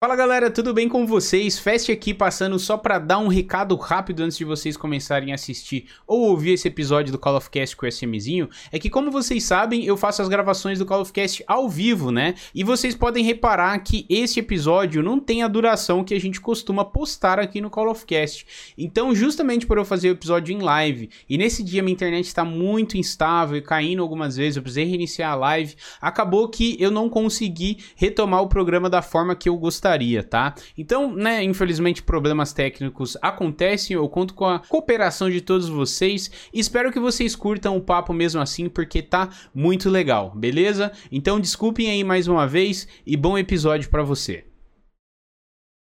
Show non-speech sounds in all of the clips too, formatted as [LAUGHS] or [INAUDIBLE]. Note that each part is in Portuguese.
Fala galera, tudo bem com vocês? Fast aqui passando só para dar um recado rápido antes de vocês começarem a assistir ou ouvir esse episódio do Call of Cast com o SMzinho. É que como vocês sabem, eu faço as gravações do Call of Cast ao vivo, né? E vocês podem reparar que esse episódio não tem a duração que a gente costuma postar aqui no Call of Cast. Então, justamente por eu fazer o episódio em live e nesse dia minha internet está muito instável e caindo algumas vezes, eu precisei reiniciar a live, acabou que eu não consegui retomar o programa da forma que eu gostaria tá? Então, né, infelizmente problemas técnicos acontecem, eu conto com a cooperação de todos vocês. Espero que vocês curtam o papo mesmo assim, porque tá muito legal, beleza? Então, desculpem aí mais uma vez e bom episódio para você.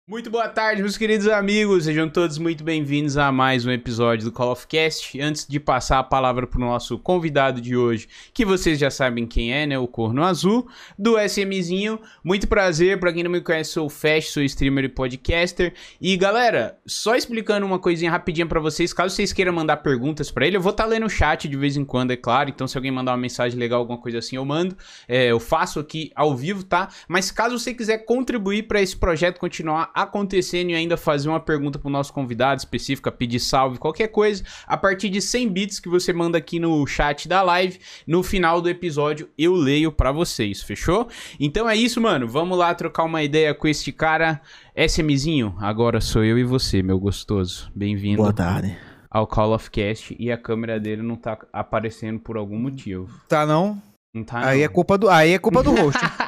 Muito boa tarde, meus queridos amigos. Sejam todos muito bem-vindos a mais um episódio do Call of Cast. Antes de passar a palavra para o nosso convidado de hoje, que vocês já sabem quem é, né? O Corno Azul, do SMzinho. Muito prazer, para quem não me conhece, sou o Fast, sou streamer e podcaster. E galera, só explicando uma coisinha rapidinha para vocês, caso vocês queiram mandar perguntas para ele, eu vou estar tá lendo o chat de vez em quando, é claro. Então, se alguém mandar uma mensagem legal, alguma coisa assim, eu mando. É, eu faço aqui ao vivo, tá? Mas caso você quiser contribuir para esse projeto continuar acontecendo e ainda fazer uma pergunta pro nosso convidado específica, pedir salve, qualquer coisa, a partir de 100 bits que você manda aqui no chat da live, no final do episódio eu leio para vocês, fechou? Então é isso, mano. Vamos lá trocar uma ideia com este cara. SMzinho, agora sou eu e você, meu gostoso. Bem-vindo. Boa tarde. Ao Call of Cast e a câmera dele não tá aparecendo por algum motivo. Tá não? Não tá Aí não. é culpa do, aí é culpa do rosto. [LAUGHS]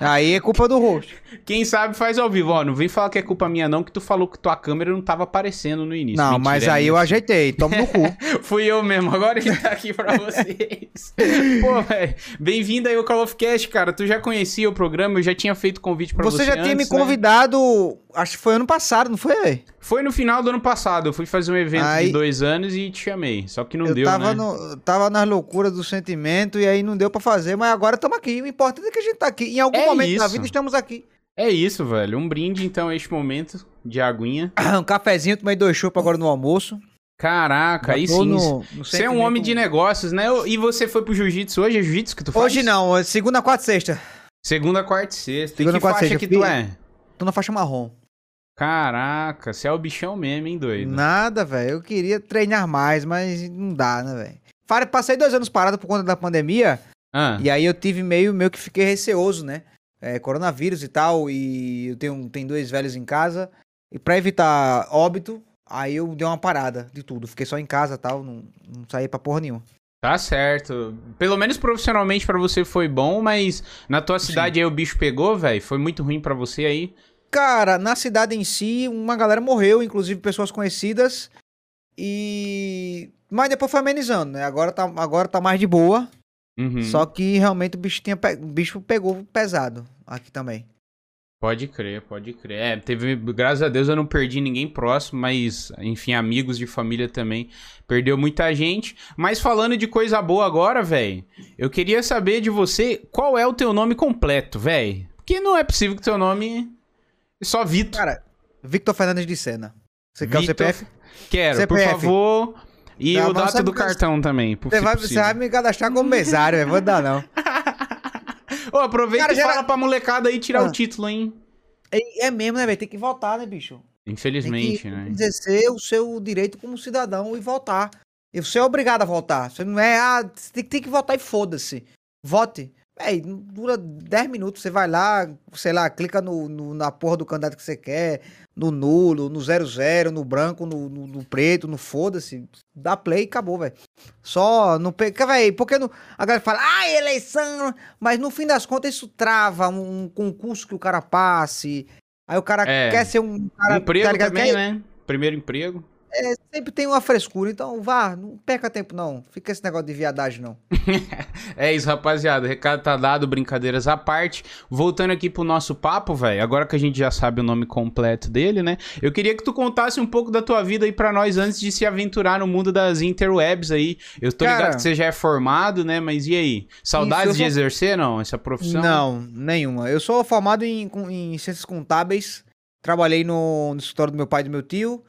Aí é culpa do rosto. Quem sabe faz ao vivo. Ó, não vem falar que é culpa minha, não, que tu falou que tua câmera não tava aparecendo no início. Não, Mentira, mas é aí é eu ajeitei. Toma no cu. [LAUGHS] Fui eu mesmo. Agora ele tá aqui pra vocês. [LAUGHS] Pô, velho. Bem-vindo aí ao Call of Cast, cara. Tu já conhecia o programa, eu já tinha feito convite pra você. Você já tinha me né? convidado? Acho que foi ano passado, não foi, velho? Foi no final do ano passado. Eu fui fazer um evento aí, de dois anos e te chamei. Só que não eu deu, tava né? No, tava nas loucuras do sentimento e aí não deu para fazer, mas agora estamos aqui. O importante é que a gente tá aqui. Em algum é momento isso. da vida estamos aqui. É isso, velho. Um brinde, então, a este momento de aguinha. [COUGHS] um cafezinho, tomei dois chopos agora no almoço. Caraca, aí sim. No, no você é um homem de negócios, né? E você foi pro jiu-jitsu hoje? É jiu-jitsu que tu faz? Hoje não, é segunda, quarta e sexta. Segunda, quarta e sexta. Segunda, e que quarta, faixa sexta. que tu é? Tô na faixa marrom. Caraca, você é o bichão mesmo, hein, doido? Nada, velho. Eu queria treinar mais, mas não dá, né, velho? Passei dois anos parado por conta da pandemia. Ah. E aí eu tive meio, meio que fiquei receoso, né? É, coronavírus e tal. E eu tenho, tenho dois velhos em casa. E pra evitar óbito, aí eu dei uma parada de tudo. Fiquei só em casa e tal. Não, não saí pra porra nenhuma. Tá certo. Pelo menos profissionalmente para você foi bom, mas na tua cidade Sim. aí o bicho pegou, velho? Foi muito ruim para você aí? Cara, na cidade em si, uma galera morreu, inclusive pessoas conhecidas. E. Mas depois foi amenizando, né? Agora tá, agora tá mais de boa. Uhum. Só que realmente o bicho, tinha pe... o bicho pegou pesado aqui também. Pode crer, pode crer. É, teve, graças a Deus eu não perdi ninguém próximo, mas, enfim, amigos de família também. Perdeu muita gente. Mas falando de coisa boa agora, velho, eu queria saber de você qual é o teu nome completo, velho. Porque não é possível que teu nome só Vitor. Cara, Victor Fernandes de Sena. Você quer o CPF? Quero, CPF. por favor. E não, o data do cartão também. Você vai, você vai me cadastrar como mesário, eu vou dar não. [LAUGHS] Ô, aproveita Cara, e fala pra molecada aí tirar ah. o título, hein? É, é mesmo, né, velho? Tem que votar, né, bicho? Infelizmente, Tem que né? exercer o seu direito como cidadão e votar. E você é obrigado a votar. Você não é, ah, você tem, tem que votar e foda-se. Vote. É, dura 10 minutos. Você vai lá, sei lá, clica no, no, na porra do candidato que você quer, no nulo, no 00, no branco, no, no, no preto, no foda-se. Dá play e acabou, velho. Só não pega, velho, porque no, a galera fala, ah, eleição, mas no fim das contas isso trava um, um concurso que o cara passe. Aí o cara é, quer ser um cara. Emprego cara, também, quer... né? Primeiro emprego. É, sempre tem uma frescura, então vá, não perca tempo não. Fica esse negócio de viadagem não. [LAUGHS] é isso, rapaziada. O recado tá dado, brincadeiras à parte. Voltando aqui pro nosso papo, velho. Agora que a gente já sabe o nome completo dele, né? Eu queria que tu contasse um pouco da tua vida aí para nós antes de se aventurar no mundo das interwebs aí. Eu tô Cara, ligado que você já é formado, né? Mas e aí? Saudades de exercer, não? Essa profissão? Não, nenhuma. Eu sou formado em, em ciências contábeis. Trabalhei no, no escritório do meu pai e do meu tio.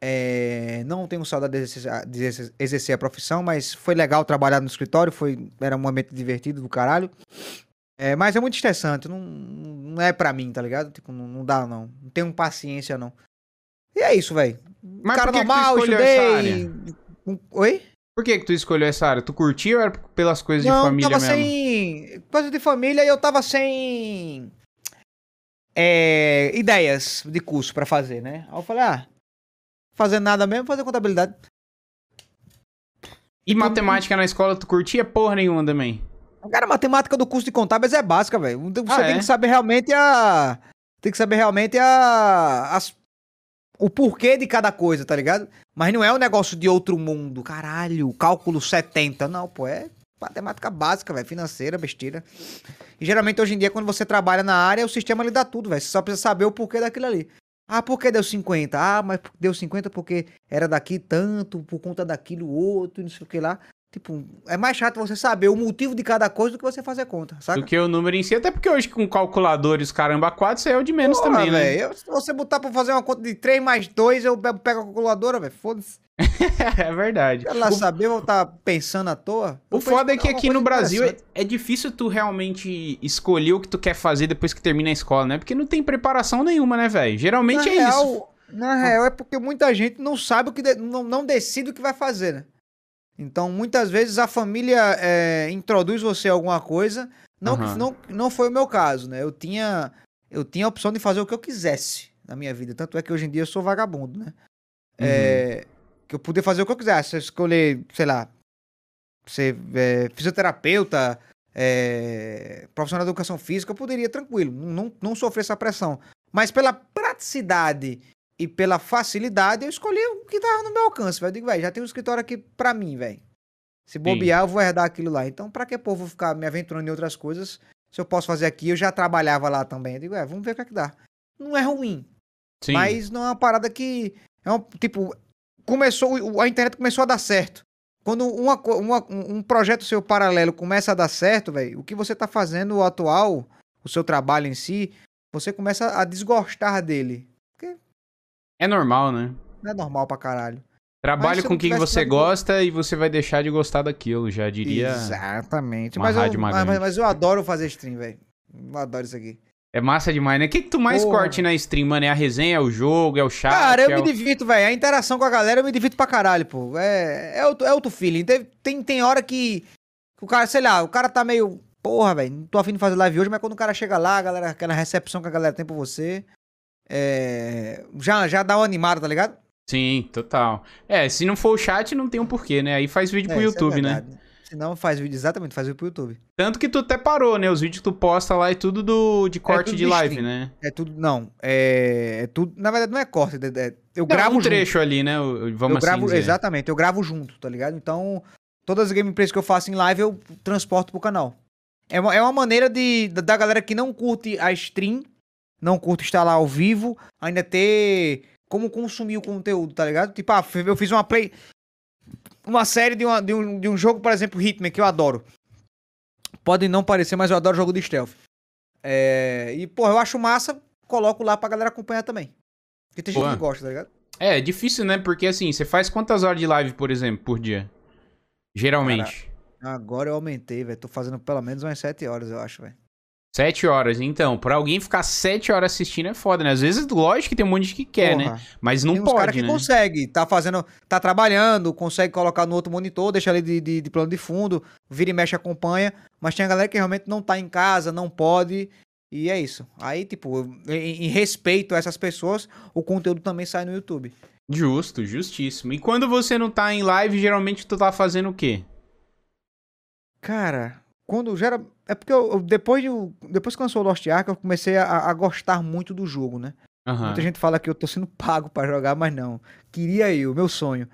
É, não tenho saudade de exercer, de a profissão, mas foi legal trabalhar no escritório, foi, era um momento divertido do caralho. É, mas é muito estressante, não, não é pra mim, tá ligado? Tipo, não, não dá, não. Não tenho paciência, não. E é isso, velho. Cara que que tu normal, essa estudei. Oi? Por que que tu escolheu essa área? Tu curtiu ou era pelas coisas de não, família tava mesmo? sem. Coisa de família e eu tava sem. é, ideias de curso pra fazer, né? Aí eu falei, ah, fazendo nada mesmo, fazer contabilidade. E matemática na escola tu curtia porra nenhuma também? Cara, a matemática do curso de contábeis é básica, velho. Você Ah, tem é? que saber realmente a. Tem que saber realmente a. as- o porquê de cada coisa, tá ligado? Mas não é um negócio de outro mundo. Caralho, cálculo 70. Não, pô, é matemática básica, velho. Financeira, besteira. E geralmente hoje em dia, quando você trabalha na área, o sistema lhe dá tudo, velho. Você só precisa saber o porquê daquilo ali. Ah, por que deu 50? Ah, mas deu 50 porque era daqui tanto, por conta daquilo outro, não sei o que lá. Tipo, é mais chato você saber o motivo de cada coisa do que você fazer conta, saca? Do que o número em si, até porque hoje com calculadores caramba 4, isso é o de menos Porra, também, né? velho, eu- Se você botar pra fazer uma conta de 3 mais 2, eu pego a calculadora, velho. Foda-se. [LAUGHS] é verdade. Ela O- saber, vou estar pensando à toa. O foda é que aqui no Brasil é, é difícil tu realmente escolher o que tu quer fazer depois que termina a escola, né? Porque não tem preparação nenhuma, né, velho? Geralmente na é isso. real, Na real, é porque muita gente não sabe o que. de- não, não decide o que vai fazer, né? Então, muitas vezes a família é, introduz você a alguma coisa. Não, que- Aham. não, não foi o meu caso, né? Eu tinha, eu tinha a opção de fazer o que eu quisesse na minha vida. Tanto é que hoje em dia eu sou vagabundo, né? Uhum. É, que eu podia fazer o que eu quisesse. Escolher, sei lá, ser é, fisioterapeuta, é, profissional de educação física, eu poderia tranquilo, não, não, não sofrer essa pressão. Mas pela praticidade e pela facilidade, eu escolhi o que tava no meu alcance, velho. Eu digo, velho, já tem um escritório aqui pra mim, velho. Se bobear, eu vou herdar aquilo lá. Então, pra que pô, vou ficar me aventurando em outras coisas? Se eu posso fazer aqui, eu já trabalhava lá também. Eu digo, é, vamos ver o que é que dá. Não é ruim, Sim. mas não é uma parada que. É um, tipo, começou. A internet começou a dar certo. Quando uma, uma- um um projeto seu paralelo começa a dar certo, velho, o que você tá fazendo, o atual, o seu trabalho em si, você começa a desgostar dele. É normal, né? Não é normal pra caralho. Trabalhe com quem você dado- gosta e você vai deixar de gostar daquilo, já diria. Exatamente. uma Mas eu, rádio mas, mas eu adoro fazer stream, velho. Eu adoro isso aqui. É massa demais, né? O que, que tu mais Porra. corte na stream, mano? É a resenha, é o jogo, é o chat? Cara, eu é me o... divirto, velho. A interação com a galera eu me divirto pra caralho, pô. É, é, outro, é outro feeling. Tem, tem, tem hora que, que o cara, sei lá, o cara tá meio. Porra, velho, não tô afim de fazer live hoje, mas quando o cara chega lá, a galera, aquela recepção que a galera tem por você. É, já, já dá uma animada, tá ligado? Sim, total. É, se não for o chat, não tem um porquê, né? Aí faz vídeo pro É, isso é YouTube, né? verdade. Se não, faz vídeo, exatamente, faz vídeo pro YouTube. Tanto que tu até parou, né? Os vídeos que tu posta lá é tudo do, de corte tudo de de live, né? É tudo, não, é, é tudo, na verdade não é corte, é- é- eu Não, gravo um junto. trecho ali, né? o- Vamos eu assim gravo, dizer. exatamente, eu gravo junto, tá ligado? Então, todas as gameplays que eu faço em live eu transporto pro canal. É uma, é uma maneira de, da galera que não curte a stream, não curte estar lá ao vivo, ainda ter como consumir o conteúdo, tá ligado? Tipo, ah, eu fiz uma play. Uma série de, uma- de um, de um jogo, por exemplo, Hitman, que eu adoro. Pode não parecer, mas eu adoro jogo de stealth. É, e, pô, eu acho massa, coloco lá pra galera acompanhar também. Porque tem gente que gosta, tá ligado? É, é difícil, né? Porque assim, você faz quantas horas de live, por exemplo, por dia? Geralmente. Agora eu aumentei, velho. Tô fazendo pelo menos umas 7 horas, eu acho, velho. Sete horas. Então, pra alguém ficar sete horas assistindo é foda, né? Às vezes, lógico que tem um monte de que quer, né? Porra, Mas não Tem pode, que né? consegue, tá fazendo, tá trabalhando, consegue colocar no outro monitor, deixa ali de, de, de plano de fundo, vira e mexe, acompanha. Mas tem a galera que realmente não tá em casa, não pode. E é isso. Aí, tipo, em, em respeito a essas pessoas, o conteúdo também sai no YouTube. Justo, justíssimo. E quando você não tá em live, geralmente tu tá fazendo o quê? Cara, quando gera. É porque eu, eu- depois, de, depois que lançou o Lost Ark, eu comecei a, a gostar muito do jogo, né? Aham. Muita gente fala que eu tô sendo [LAUGHS] pago pra jogar, mas não. Queria eu, meu sonho.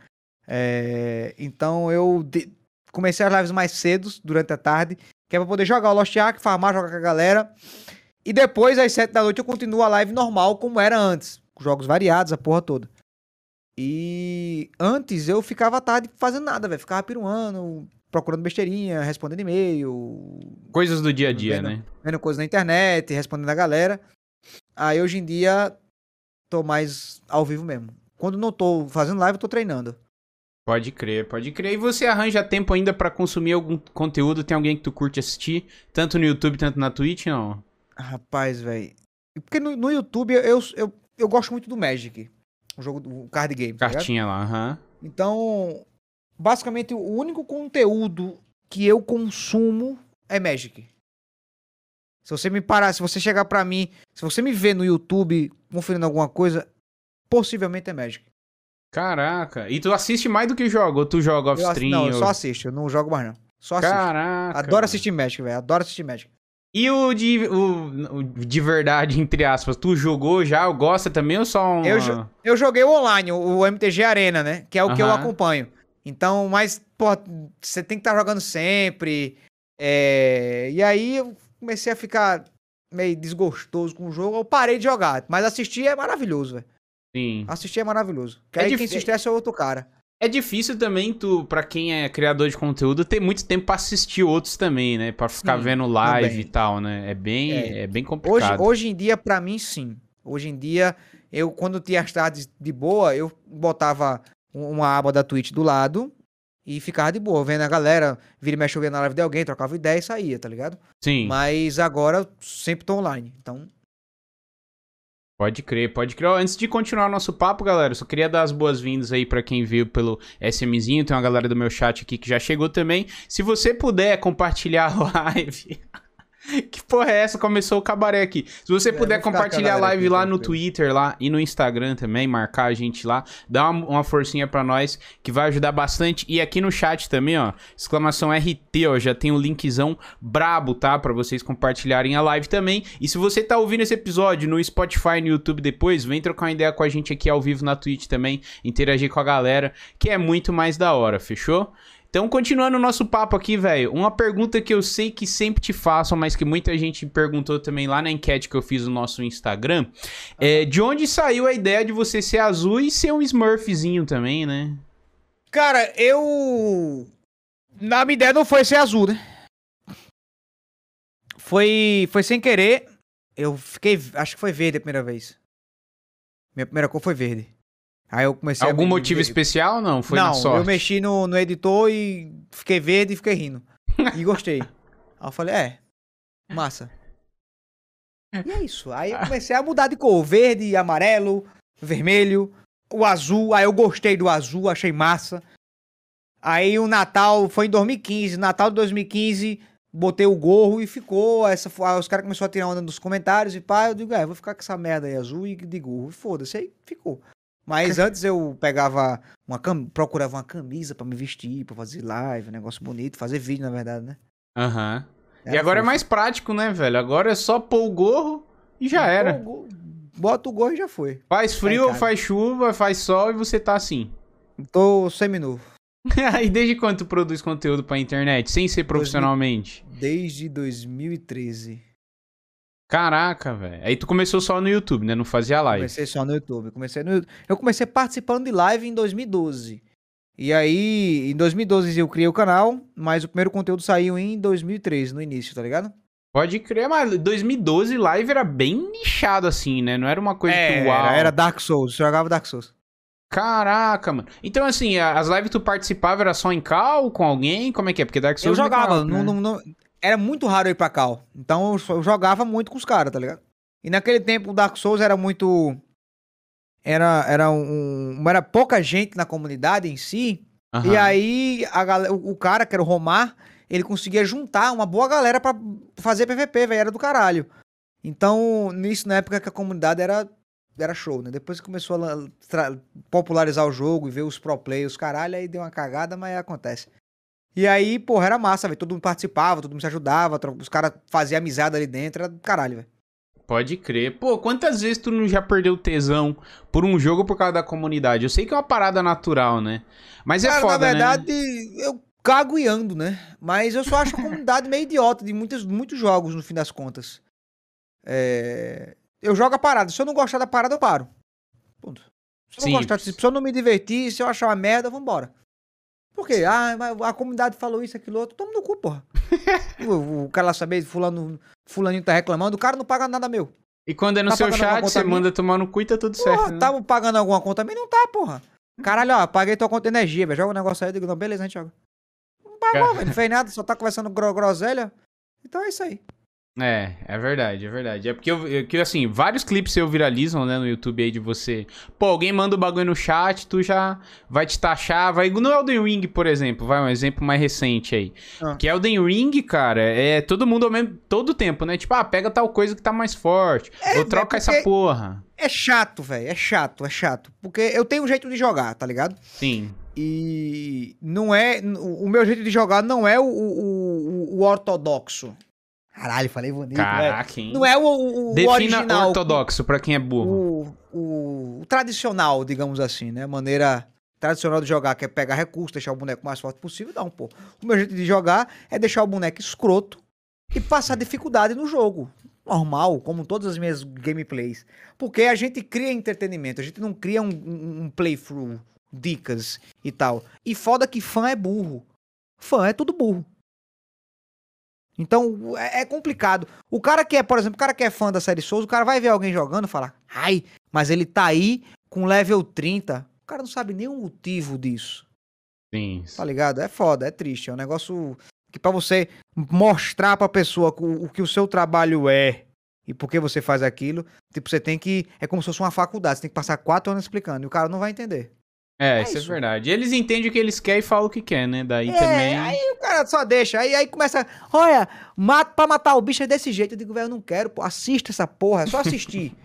É, então eu de- comecei as lives mais cedo, durante a tarde, que é pra poder jogar o Lost Ark, farmar, jogar com a galera. E depois, às sete da noite, eu continuo a live normal, como era antes. Jogos variados, a porra toda. E antes eu ficava à tarde fazendo nada, velho. Ficava piruando, procurando besteirinha, respondendo e-mail, Coisas do dia a dia, Vendo- né? vendo coisas na internet, respondendo a galera. Aí hoje em dia tô mais ao vivo mesmo. Quando não tô fazendo live, eu tô treinando. Pode crer, pode crer. E você arranja tempo ainda pra consumir algum conteúdo? Tem alguém que tu curte assistir? Tanto no YouTube, tanto na Twitch, não? Rapaz, velho. Porque no, no YouTube eu, eu, eu gosto muito do Magic. O jogo do card game. tá? Cartinha lá, aham. Então, basicamente, o único conteúdo que eu consumo é Magic. Se você me parar, se você chegar pra mim, se você me ver no YouTube conferindo alguma coisa, possivelmente é Magic. Caraca. E tu assiste mais do que joga? Ou tu joga Eu off-stream? não, eu ou- só assisto, eu não jogo mais não. Só assisto. Caraca. Adoro assistir Magic, velho. Adoro assistir Magic. E o de, o, o de verdade, entre aspas, tu jogou já? Gosta também ou só um... Eu Eu joguei o online, o MTG Arena, né? Que é o que eu acompanho. Então, mas, pô, você tem que estar jogando sempre. é, E aí eu comecei a ficar meio desgostoso com o jogo. Eu parei de jogar. Mas assistir é maravilhoso, velho. Sim. Assistir é maravilhoso. Que É aí dif- quem se estressa é outro cara. É difícil também, tu, pra quem é criador de conteúdo, ter muito tempo pra assistir outros também, né? Pra ficar Sim, vendo live também. e tal, né? É bem, É. é. bem Hoje, complicado. hoje em dia, pra mim, sim. Hoje em dia, eu, quando tinha as tardes de boa, eu botava uma aba da Twitch do lado e ficava de boa, vendo a galera, vira e mexe, na live de alguém, trocava ideia e saía, tá ligado? Sim, Mas agora sempre tô online. Então, pode crer, pode crer. Antes de continuar o nosso papo, galera, só queria dar as boas-vindas aí pra quem veio pelo SMzinho. Tem uma galera do meu chat aqui que já chegou também. Se você puder compartilhar a [LAUGHS] live... [LAUGHS] Que porra é essa? Começou o cabaré aqui. Se você É, puder compartilhar a live lá no. Twitter lá e no Instagram também, marcar a gente lá, dá uma, uma forcinha pra nós que vai ajudar bastante. E aqui no chat também, ó, exclamação RT, ó, já tem um linkzão brabo, tá? Pra vocês compartilharem a live também. E se você tá ouvindo esse episódio no Spotify, no YouTube depois, vem trocar uma ideia com a gente aqui ao vivo na Twitch também, interagir com a galera, que é muito mais da hora, fechou? Então, continuando o nosso papo aqui, velho, uma pergunta que eu sei que sempre te façam, mas que muita gente perguntou também lá na enquete que eu fiz no nosso Instagram, é de onde saiu a ideia de você ser azul e ser um Smurfzinho também, né? cara, eu. Na minha ideia não foi ser azul, né? Foi, foi sem querer. Eu fiquei. Acho que foi verde a primeira vez. Minha primeira cor foi verde. Aí eu comecei Algum motivo me- especial não? Foi não, na sorte? eu mexi no, no editor e fiquei verde e fiquei rindo. E gostei. [LAUGHS] Aí eu falei, é, massa. E é isso. Aí eu comecei a mudar de cor. Verde, amarelo, vermelho, o azul. Aí eu gostei do azul, achei massa. Aí o Natal foi em 2015. Natal de 2015, botei o gorro e ficou. Essa, os caras começaram a tirar onda nos comentários e pá. Eu digo, é, vou ficar com essa merda aí azul e de gorro. E foda-se, aí ficou. Mas antes eu pegava uma cam... procurava uma camisa pra me vestir, pra fazer live, um negócio bonito, fazer vídeo, na verdade, né? Aham. E Era agora é mais prático, né, velho? Agora é só pôr o gorro e já era. Pô, o go- Bota o gorro e já foi. Faz frio ou casa. faz chuva, faz sol e você tá assim. Tô seminu. [LAUGHS] e desde quando tu produz conteúdo pra internet, sem ser profissionalmente? Desde 2013. Caraca, velho. Aí tu começou só no YouTube, né? Não fazia live. Comecei só no YouTube. Comecei no... Eu comecei participando de live em 2012. E aí, em 2012 eu criei o canal, mas o primeiro conteúdo saiu em 2013, no início, tá ligado? Pode crer, mas 2012 live era bem nichado assim, né? Não era uma coisa que uau. era, era Dark Souls, eu jogava Dark Souls. Caraca, mano. Então, assim, as lives tu participava era só em cal com alguém? Como é que é? Porque Dark Eu Souls. é muito jogava, maior, né? não- não- não- era muito raro eu ir pra cal. Então eu, jogava muito com os caras, tá ligado? E naquele tempo o Dark Souls era muito. Era, era um. Era pouca gente na comunidade em si. Aham. E aí a galera, o cara, que era o Romar, ele conseguia juntar uma boa galera pra fazer PVP, velho. Era do caralho. Então, nisso, na época que a comunidade era, era show, né? Depois que começou a popularizar o jogo e ver os pro players, caralho, aí deu uma cagada, mas acontece. E aí, porra, era massa, velho. Todo mundo participava, todo mundo se ajudava, os caras faziam amizade ali dentro, era do caralho, velho. Pode crer. Pô, quantas vezes tu não já perdeu tesão por um jogo por causa da comunidade? Eu sei que é uma parada natural, né? Mas é Cara, foda, na verdade, né? eu cago e ando, né? Mas eu só acho a comunidade [LAUGHS] meio idiota de muitos, muitos jogos, no fim das contas. É, Eu jogo a parada. Se eu não gostar da parada, eu paro. Ponto. Se eu não Sim. gostar, se eu não me divertir, se eu achar uma merda, vambora. Por quê? Ah, mas a comunidade falou isso, aquilo outro. Toma no cu, porra. [LAUGHS] o, o cara lá saber, fulano, fulaninho tá reclamando, o cara não paga nada meu. E quando é no Tá seu chat, você minha? manda tomar no cu e tá tudo Porra, certo. né? tava pagando alguma conta minha? Não tá, porra. Caralho, ó, paguei tua conta de energia, velho. Joga o negócio aí. Eu digo, não, beleza, a gente joga. Não pagou, velho. Não fez nada, só tá conversando gro groselha. Então é isso aí. É, é verdade, é verdade. É porque, eu, eu- que, assim, vários clipes seu viralizam, né, no YouTube aí de você. Pô, alguém manda o bagulho no chat, tu já vai te taxar. Vai, no Elden Ring, por exemplo, vai um exemplo mais recente aí. Ah. Que Elden Ring, cara, é todo mundo ao mesmo, todo tempo, né? Tipo, ah, pega tal coisa que tá mais forte. É, ou troca é porque- essa porra. É chato, velho. É chato, é chato. Porque eu tenho um jeito de jogar, tá ligado? Sim. E não é. O meu jeito de jogar não é o, o, o- o ortodoxo. Caralho, falei bonito. Caraca, hein? Não é o, o, o Defina original. ortodoxo pra quem é burro. O, o, o tradicional, digamos assim, né? Maneira tradicional de jogar, que é pegar recurso, deixar o boneco mais forte possível, dá um pô. O meu jeito de jogar é deixar o boneco escroto e passar dificuldade no jogo. Normal, como todas as minhas gameplays. Porque a gente cria entretenimento, a gente não cria um, um, um playthrough, dicas e tal. E foda que fã é burro. Fã é tudo burro. Então é, é complicado. O cara que é, por exemplo, o cara que é fã da série Souls, o cara vai ver alguém jogando e falar, ai, mas ele tá aí com level 30. O cara não sabe nem o motivo disso. Sim. Tá ligado? É foda, é triste. É um negócio que pra você mostrar pra pessoa o, o que o seu trabalho é e por que você faz aquilo, tipo, você tem que. É como se fosse uma faculdade, você tem que passar quatro anos explicando e o cara não vai entender. É, É isso, isso. é verdade. Eles entendem o que eles querem e falam o que quer, né? Daí É, também. aí o cara só deixa. Aí, aí começa, olha, mata pra matar o bicho é desse jeito. Eu digo, velho, eu não quero, pô, assista essa porra, é só assistir. [LAUGHS]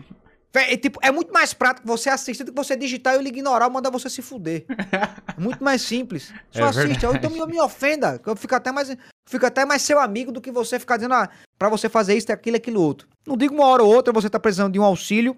É, tipo, é muito mais prático você assistir do que você digitar e ele ignorar ou mandar você se fuder. É [LAUGHS] muito mais simples. Só É assiste. Ou então me, me ofenda. que Eu fico até mais. Fico até mais seu amigo do que você ficar dizendo, ah, pra você fazer isso, aquilo, aquilo outro. Não digo uma hora ou outra, você tá precisando de um auxílio.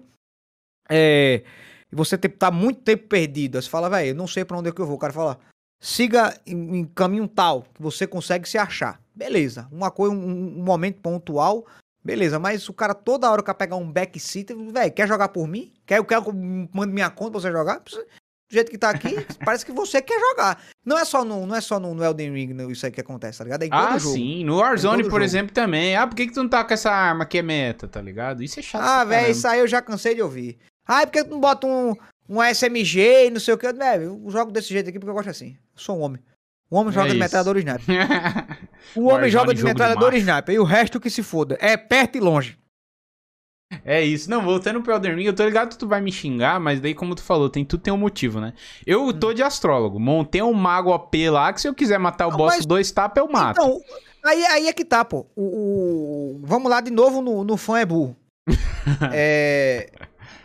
É. E você tá muito tempo perdido. Aí você fala, velho, eu não sei pra onde é que eu vou. O cara fala, siga em, em caminho tal que você consegue se achar. Beleza. Uma coisa, um, um momento pontual. Beleza, mas o cara toda hora quer pegar um backseat, velho, quer jogar por mim? Quer, quer que eu mande minha conta pra você jogar? Do jeito que tá aqui, [LAUGHS] parece que você quer jogar. Não é só no, não é só no, no Elden Ring isso aí que acontece, tá ligado? É Ah, jogo. sim. No Warzone, todo por jogo. exemplo, também. Ah, por que, que tu não tá com essa arma que é meta, tá ligado? Isso é chato. Ah, velho, isso aí eu já cansei de ouvir. Ah, por que tu não bota um, um SMG e não sei o que? Velho, eu jogo desse jeito aqui porque eu gosto assim. Eu sou um homem. O homem É joga de isso. metralhador e sniper. O [LAUGHS] homem joga de jogo de metralhador e macho. sniper. E o resto que se foda. É perto e longe. É isso. Não, voltando pro Elden Ring, eu tô ligado que tu vai me xingar, mas daí, como tu falou, tem, tudo tem um motivo, né? Eu Hum. tô de astrólogo. Montei um mago AP lá, que se eu quiser matar o Não, boss mas- dois tapas, eu mato. Então, aí, aí é que tá, pô. O, o- vamos lá de novo no, no fã é burro. [LAUGHS] é,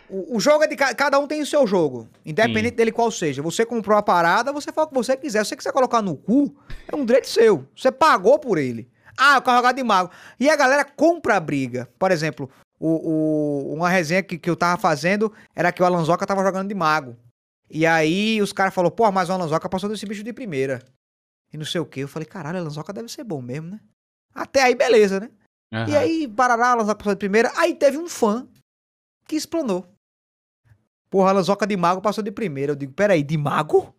o, o jogo é de ca- cada um tem o seu jogo, independente dele qual seja. Você comprou a parada, você faz o que você quiser. Se você quiser colocar no cu, é um direito seu. Você pagou por ele. Ah, eu quero jogar de mago. E a galera compra a briga. Por exemplo, o, o- uma resenha que, que eu tava fazendo era que o Alanzoca tava jogando de mago. E aí os caras falaram, pô, mas o Alanzoca passou desse bicho de primeira. E não sei o que. Eu falei, caralho, a Lanzoca deve ser bom mesmo, né? Até aí, beleza, né? E Aham. aí, Parará, a Lanzoca passou de primeira. Aí teve um fã que explanou. Porra, a Lanzoca de mago passou de primeira. Eu digo, peraí, de mago?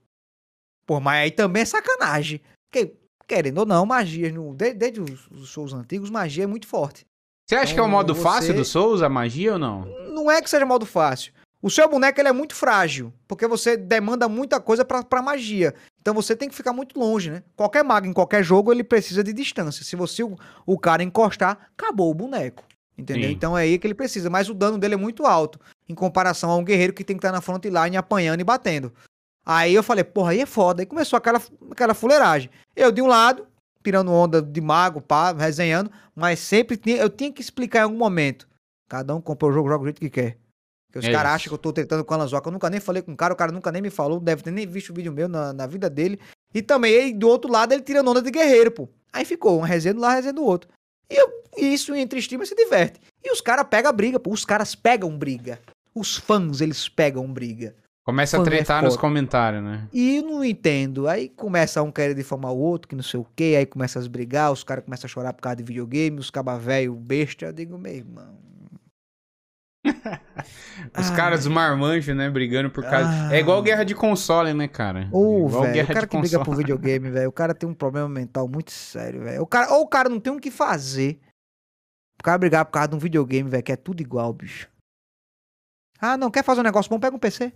Pô, mas aí também é sacanagem. Porque, querendo ou não, magia, no, desde, desde os, os shows antigos, magia é muito forte. Você acha que é o Então, modo você- fácil do Souls, a magia ou não? Não é que seja modo fácil. O seu boneco ele é muito frágil, porque você demanda muita coisa pra, pra magia. Então você tem que ficar muito longe, né? Qualquer mago em qualquer jogo ele precisa de distância. Se você o, o cara encostar, acabou o boneco. Entendeu? Sim. Então é aí que ele precisa. Mas o dano dele é muito alto em comparação a um guerreiro que tem que estar na frontline apanhando e batendo. Aí eu falei, porra, aí é foda. Aí começou aquela, aquela fuleiragem. Eu de um lado, tirando onda de mago, pá, resenhando, mas sempre tinha, eu tinha que explicar em algum momento. Cada um compra o jogo, joga do jeito que quer. Porque os É caras acham que eu tô tentando com a Lanzoca. Eu nunca nem falei com o cara, o cara nunca nem me falou, deve ter nem visto o vídeo meu na, na vida dele. E também, ele, do outro lado, ele tirando onda de guerreiro, pô. Aí ficou, uma resenha do lado, resenha do outro. E, eu, e isso entre streamers se diverte. E os caras pegam briga, pô. Os caras pegam briga. Os fãs, eles pegam briga. Começa a é tretar nos foda. comentários, né? E eu não entendo. Aí começa um querer difamar o outro, que não sei o quê. Aí começa a brigar, os caras começam a chorar por causa de videogame, os cabas velho, besta. Eu digo, meu irmão. Os Ah, caras marmanjos, né? Brigando por causa. Ah. É igual guerra de console, né, cara? Ô, igual velho, o cara que briga console. por videogame, velho, o cara tem um problema mental muito sério, velho. Cara, ou o cara não tem o que fazer. O cara brigar por causa de um videogame, velho, que é tudo igual, bicho. Ah, não, quer fazer um negócio bom? Pega um PC.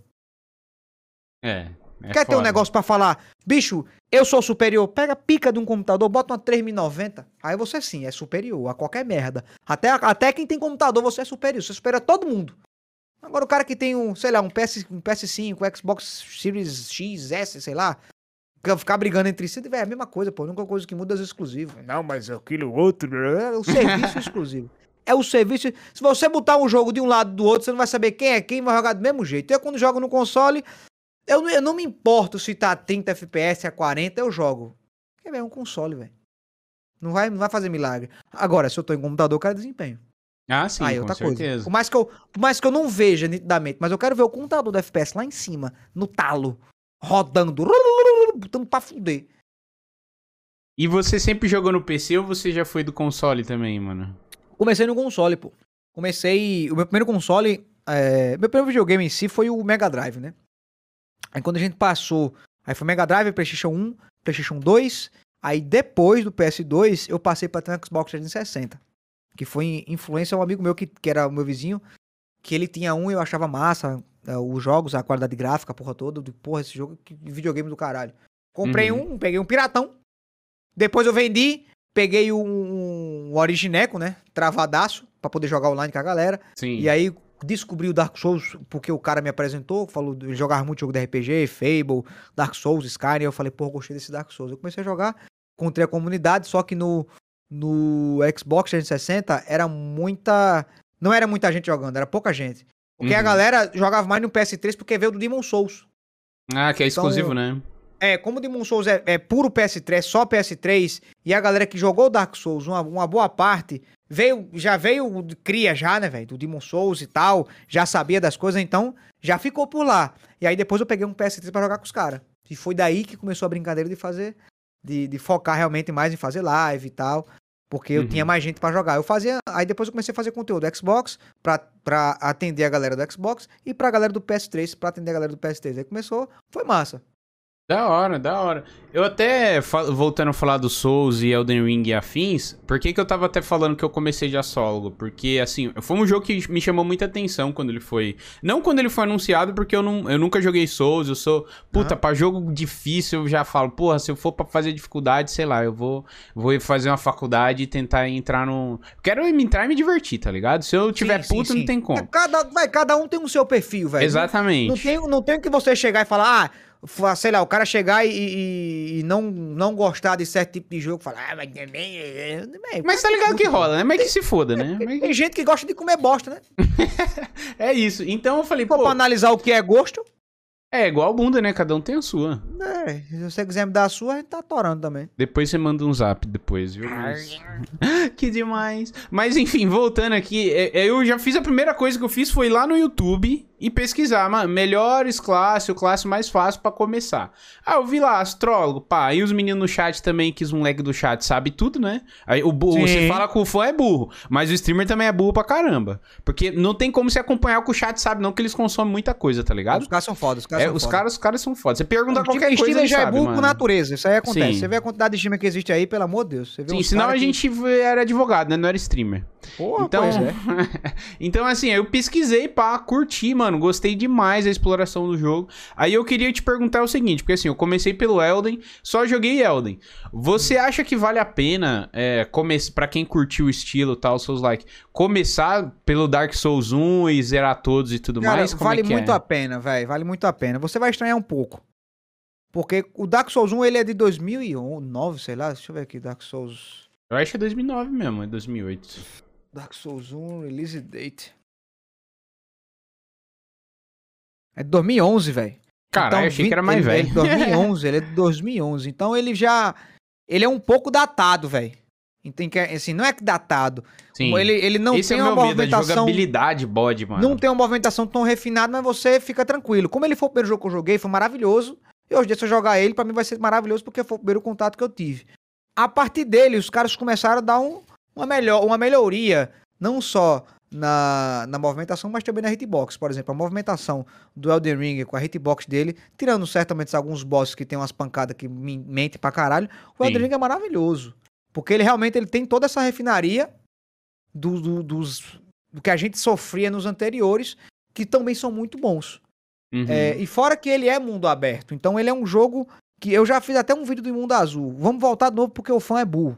É, É Quer ter um foda. negócio pra falar, bicho, eu sou superior? Pega a pica de um computador, bota uma 3090. Aí você sim é superior a qualquer merda. Até, até quem tem computador, você é superior. Você supera todo mundo. Agora o cara que tem um, sei lá, um, PS, um PS5, um Xbox Series X, S, sei lá, fica- ficar brigando entre si, é a mesma coisa, pô. A única coisa que muda é os exclusivos. Não, mas aquilo outro. É o serviço exclusivo. [LAUGHS] É o serviço. Se você botar um jogo de um lado do outro, você não vai saber quem é quem, vai jogar do mesmo jeito. Eu, quando jogo no console, eu, não- eu não me importo se tá a 30 FPS, a 40, eu jogo. É um console, velho. Não vai, não vai fazer milagre. Agora, se eu tô em computador, eu quero desempenho. Ah, sim, Aí, com outra certeza. coisa. Por mais, que eu, por mais que eu não veja nitidamente, mas eu quero ver o computador do FPS lá em cima, no talo, rodando, botando pra fuder. E você sempre jogou no PC ou você já foi do console também, mano? Comecei no console, pô. Comecei. O meu primeiro console. é, meu primeiro videogame em si foi o Mega Drive, né? Aí quando a gente passou. Aí foi Mega Drive, PlayStation 1, PlayStation 2. Aí depois do PS2, eu passei pra ter um Xbox 360. Que foi influência de um amigo meu que, que era o meu vizinho. Que ele tinha um e eu achava massa. é, os jogos, a qualidade gráfica, a porra toda. Digo, Porra, esse jogo que videogame do caralho. Comprei Uhum. um, peguei um piratão. Depois eu vendi, peguei um, um Origineco, né? Travadaço, pra poder jogar online com a galera. Sim. E aí descobri o Dark Souls, porque o cara me apresentou, falou de jogar muito jogo de RPG, Fable, Dark Souls, Skyrim. Eu falei, pô, gostei desse Dark Souls. Eu comecei a jogar, encontrei a comunidade, só que no, no Xbox 360 era muita. Não era muita gente jogando, era pouca gente. Porque a Uhum. galera jogava mais no PS3 porque veio do Demon Souls. Ah, que é Então, exclusivo, né? É, como o Demon Souls é, é puro PS3, só PS3, e a galera que jogou Dark Souls, uma, uma boa parte, veio, já veio cria já, né, velho, do Demon Souls e tal, já sabia das coisas, então já ficou por lá. E aí depois eu peguei um PS3 pra jogar com os caras. E foi daí que começou a brincadeira de fazer, de, de focar realmente mais em fazer live e tal, porque eu Uhum. tinha mais gente pra jogar. Eu fazia, aí depois eu comecei a fazer conteúdo do Xbox pra, pra atender a galera do Xbox e pra galera do PS3 pra atender a galera do PS3. Aí começou, foi massa. Da hora, da hora. Eu até, voltando a falar do Souls e Elden Ring e afins, por que que eu tava até falando que eu comecei de sólogo? Porque, assim, foi um jogo que me chamou muita atenção quando ele foi... Não quando ele foi anunciado, porque eu, não, eu nunca joguei Souls, eu sou... Puta, pra jogo difícil eu já falo, porra, se eu for pra fazer dificuldade, sei lá, eu vou, vou fazer uma faculdade e tentar entrar no... Quero entrar e me divertir, tá ligado? Se eu tiver Sim, sim, puto, sim. não tem como. Cada, vai, cada um tem o seu perfil, velho. Exatamente. Não tem, não tem que você chegar e falar, ah, sei lá, o cara chegar e, e- e não, não gostar de certo tipo de jogo, falar, ah, mas também. Mas tá ligado que rola, né? Mas que se foda, né? Mas- Tem gente que gosta de comer bosta, né? [LAUGHS] É isso. Então eu falei, pô, pra analisar o que é gosto, é igual bunda, né? Cada um tem a sua. é, se você quiser me dar a sua, a gente tá atorando também. Depois você manda um zap depois, viu? Mas- [LAUGHS] que demais. Mas enfim, voltando aqui, é- é, eu já fiz a primeira coisa que eu fiz foi lá no YouTube e pesquisar, mano, melhores classes, o classe mais fácil pra começar. Ah, eu vi lá, astrólogo, pá, e os meninos no chat também, que os moleques do chat sabem tudo, né? Aí o burro, você fala que o fã é burro, mas o streamer também é burro pra caramba. Porque não tem como se acompanhar o que o chat sabe, não, que eles consomem muita coisa, tá ligado? Os caras são fodas, os caras É, são os, foda. caras, os caras são foda. Você pergunta O qualquer coisa, ele já é sabe, burro por mano. natureza, isso aí acontece. Sim. Você vê a quantidade de streamer que existe aí, pelo amor de Deus. Você vê Sim, senão a que- gente era advogado, né? Não era streamer. Porra, Então, pois é. [LAUGHS] então assim, eu pesquisei pra curtir, mano. Gostei demais da exploração do jogo. Aí eu queria te perguntar o seguinte, porque assim, eu comecei pelo Elden, só joguei Elden. Você acha que vale a pena, é, para quem curtiu o estilo tal, seus like, começar pelo Dark Souls 1 e zerar todos e tudo Cara, mais? Como vale é que muito é? a pena, velho. Vale muito a pena. Você vai estranhar um pouco. Porque o Dark Souls 1, ele é de 2009, sei lá. Deixa eu ver aqui, Dark Souls... Eu acho que é 2009 mesmo, é 2008. Dark Souls 1, release date. É de 2011, velho. Caralho, achei que era mais velho. É de 2011, ele é de 2011. Então ele já... Ele é um pouco datado, velho. Então, é- assim, não é que datado. Sim. Ele, ele não Esse tem é uma meu medo, movimentação... jogabilidade bode, mano. Não tem uma movimentação tão refinada, mas você fica tranquilo. Como ele foi o primeiro jogo que eu joguei, foi maravilhoso. E hoje, se eu jogar ele, pra mim vai ser maravilhoso, porque foi o primeiro contato que eu tive. A partir dele, os caras começaram a dar um- uma, melhor, uma melhoria, não só na, na movimentação, mas também na hitbox. Por exemplo, a movimentação do Elden Ring com a hitbox dele, tirando certamente alguns bosses que tem umas pancadas que me mentem pra caralho, o Elden Sim. Ring é maravilhoso. Porque ele realmente ele tem toda essa refinaria do, do- dos, do que a gente sofria nos anteriores, que também são muito bons. Uhum. É, e fora que ele é mundo aberto. Então ele é um jogo que eu já fiz até um vídeo do Mundo Azul. Vamos voltar de novo porque o fã é burro.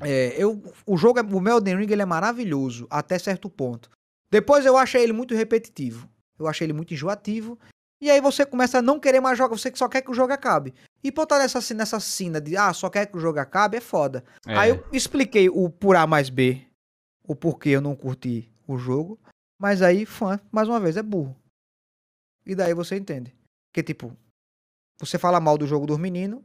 É, eu, o jogo, é, o meu Elden Ring ele é maravilhoso até certo ponto. Depois eu achei ele muito repetitivo. Eu achei ele muito enjoativo. E aí você começa a não querer mais jogar, você só quer que o jogo acabe. E botar nessa, nessa cena de, ah, só quer que o jogo acabe, é foda. É. Aí eu expliquei o por A mais B, o porquê eu não curti o jogo. Mas aí, fã, mais uma vez, é burro. E daí você entende. Porque, tipo, você fala mal do jogo dos meninos,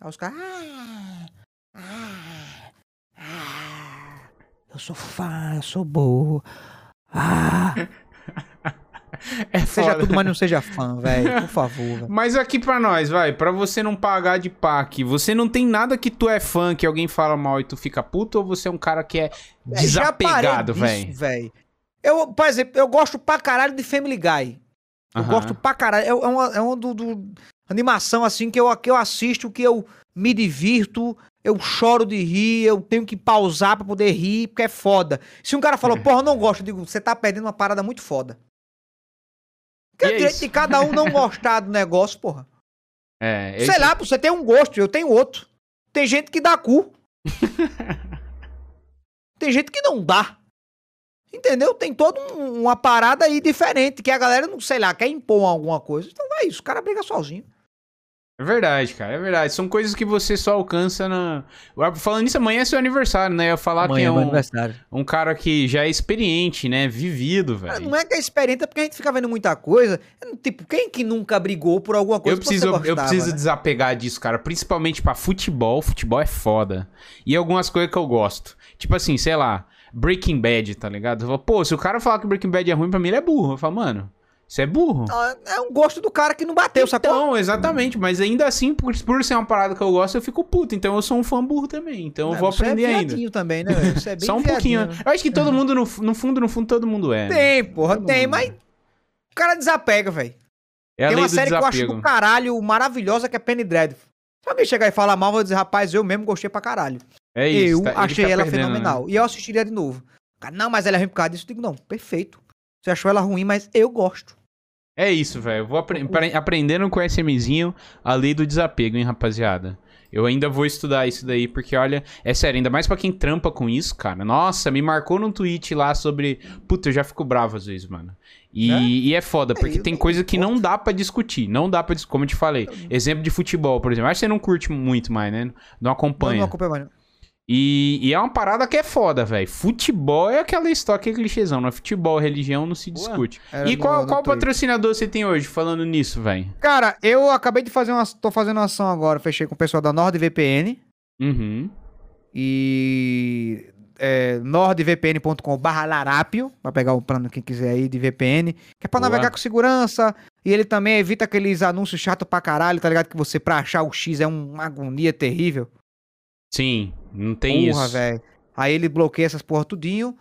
aí os caras. "Ah, ah, ah, eu sou fã, eu sou burro. Ah, [LAUGHS] É seja tudo, mas não seja fã, velho. Por favor, velho. [LAUGHS] Mas aqui pra nós, vai, pra você não pagar de pack, você não tem nada que tu é fã, que alguém fala mal e tu fica puto, ou você é um cara que é É, desapegado, velho? Eu, por exemplo, eu gosto pra caralho de Family Guy. Eu Aham. gosto pra caralho. É, é uma, é uma do, do- animação assim que eu, que eu assisto, que eu me divirto, eu choro de rir, eu tenho que pausar pra poder rir, porque é foda. Se um cara falou, porra, eu não gosto, eu digo, você tá perdendo uma parada muito foda. Que é é direito isso. de cada um não [LAUGHS] gostar do negócio, porra. É, é Sei isso- lá, você tem um gosto, eu tenho outro. Tem gente que dá cu. [LAUGHS] tem gente que não dá. Entendeu? Tem toda um- uma parada aí diferente, que a galera não, sei lá, quer impor alguma coisa. Então é isso, o cara briga sozinho. É verdade, cara, é verdade. São coisas que você só alcança na. Falando nisso, amanhã é seu aniversário, né? Eu ia falar que é um, aniversário. um cara que já é experiente, né? Vivido, Ah, velho. Não é que é experiente, é porque a gente fica vendo muita coisa. Tipo, quem que nunca brigou por alguma coisa Eu que preciso, você eu gostava, preciso né? desapegar disso, cara. Principalmente pra futebol. Futebol é foda. E algumas coisas que eu gosto. Tipo assim, sei lá, Breaking Bad, tá ligado? Eu falo, Pô, se o cara falar que Breaking Bad é ruim, pra mim ele é burro. Eu falo, mano, isso é burro. Ah, É um gosto do cara que não bateu, sacou? Então, exatamente, mas ainda assim, por, por ser uma parada que eu gosto, eu fico puto. Então eu sou um fã burro também. Então eu É, vou você aprender é ainda. também, né? Você é [LAUGHS] bem Só um pouquinho. né? Eu acho que todo mundo, no, no fundo, no fundo, todo mundo é. né? Tem, porra, Todo tem, mundo. mas o cara desapega, velho. É Tem uma série que eu acho desapego. do caralho maravilhosa que é Penny Dreadful. Se alguém chegar e falar mal, eu vou dizer, rapaz, eu mesmo gostei pra caralho. É isso. eu tá- achei tá ela perdendo, né? fenomenal. E eu assistiria de novo. Cara, não, mas ela é ruim por causa disso. Eu digo, não, perfeito. Você achou ela ruim, mas eu gosto. É isso, velho. Vou apre apre- aprendendo com o SMzinho a lei do desapego, hein, rapaziada. Eu ainda vou estudar isso daí, porque olha, é sério, ainda mais pra quem trampa com isso, cara. Nossa, me marcou num tweet lá sobre. Puta, eu já fico bravo às vezes, mano. E É? e é foda, porque eu tem coisa que não dá pra discutir. Não dá pra discutir, como eu te falei. Exemplo de futebol, por exemplo. Acho que você não curte muito mais, né? Não Não, acompanha. não acompanho mais. Não. E, e é uma parada que é foda, velho. Futebol é aquela história, aquele clichêzão, né? Futebol, religião não se Ué, discute. era E qual, qual patrocinador você tem hoje falando nisso, velho? Cara, eu acabei de fazer uma. tô fazendo uma ação agora. Fechei com o pessoal da NordVPN. Uhum. E. É, nordvpn.com/barra larápio. Pra pegar o plano quem quiser aí de VPN. Que é pra Boa. navegar com segurança. E ele também evita aqueles anúncios chato pra caralho, tá ligado? Que você, pra achar o X, é um- uma agonia terrível. Sim, não tem Porra, isso. velho. Aí ele bloqueia essas porra tudinho.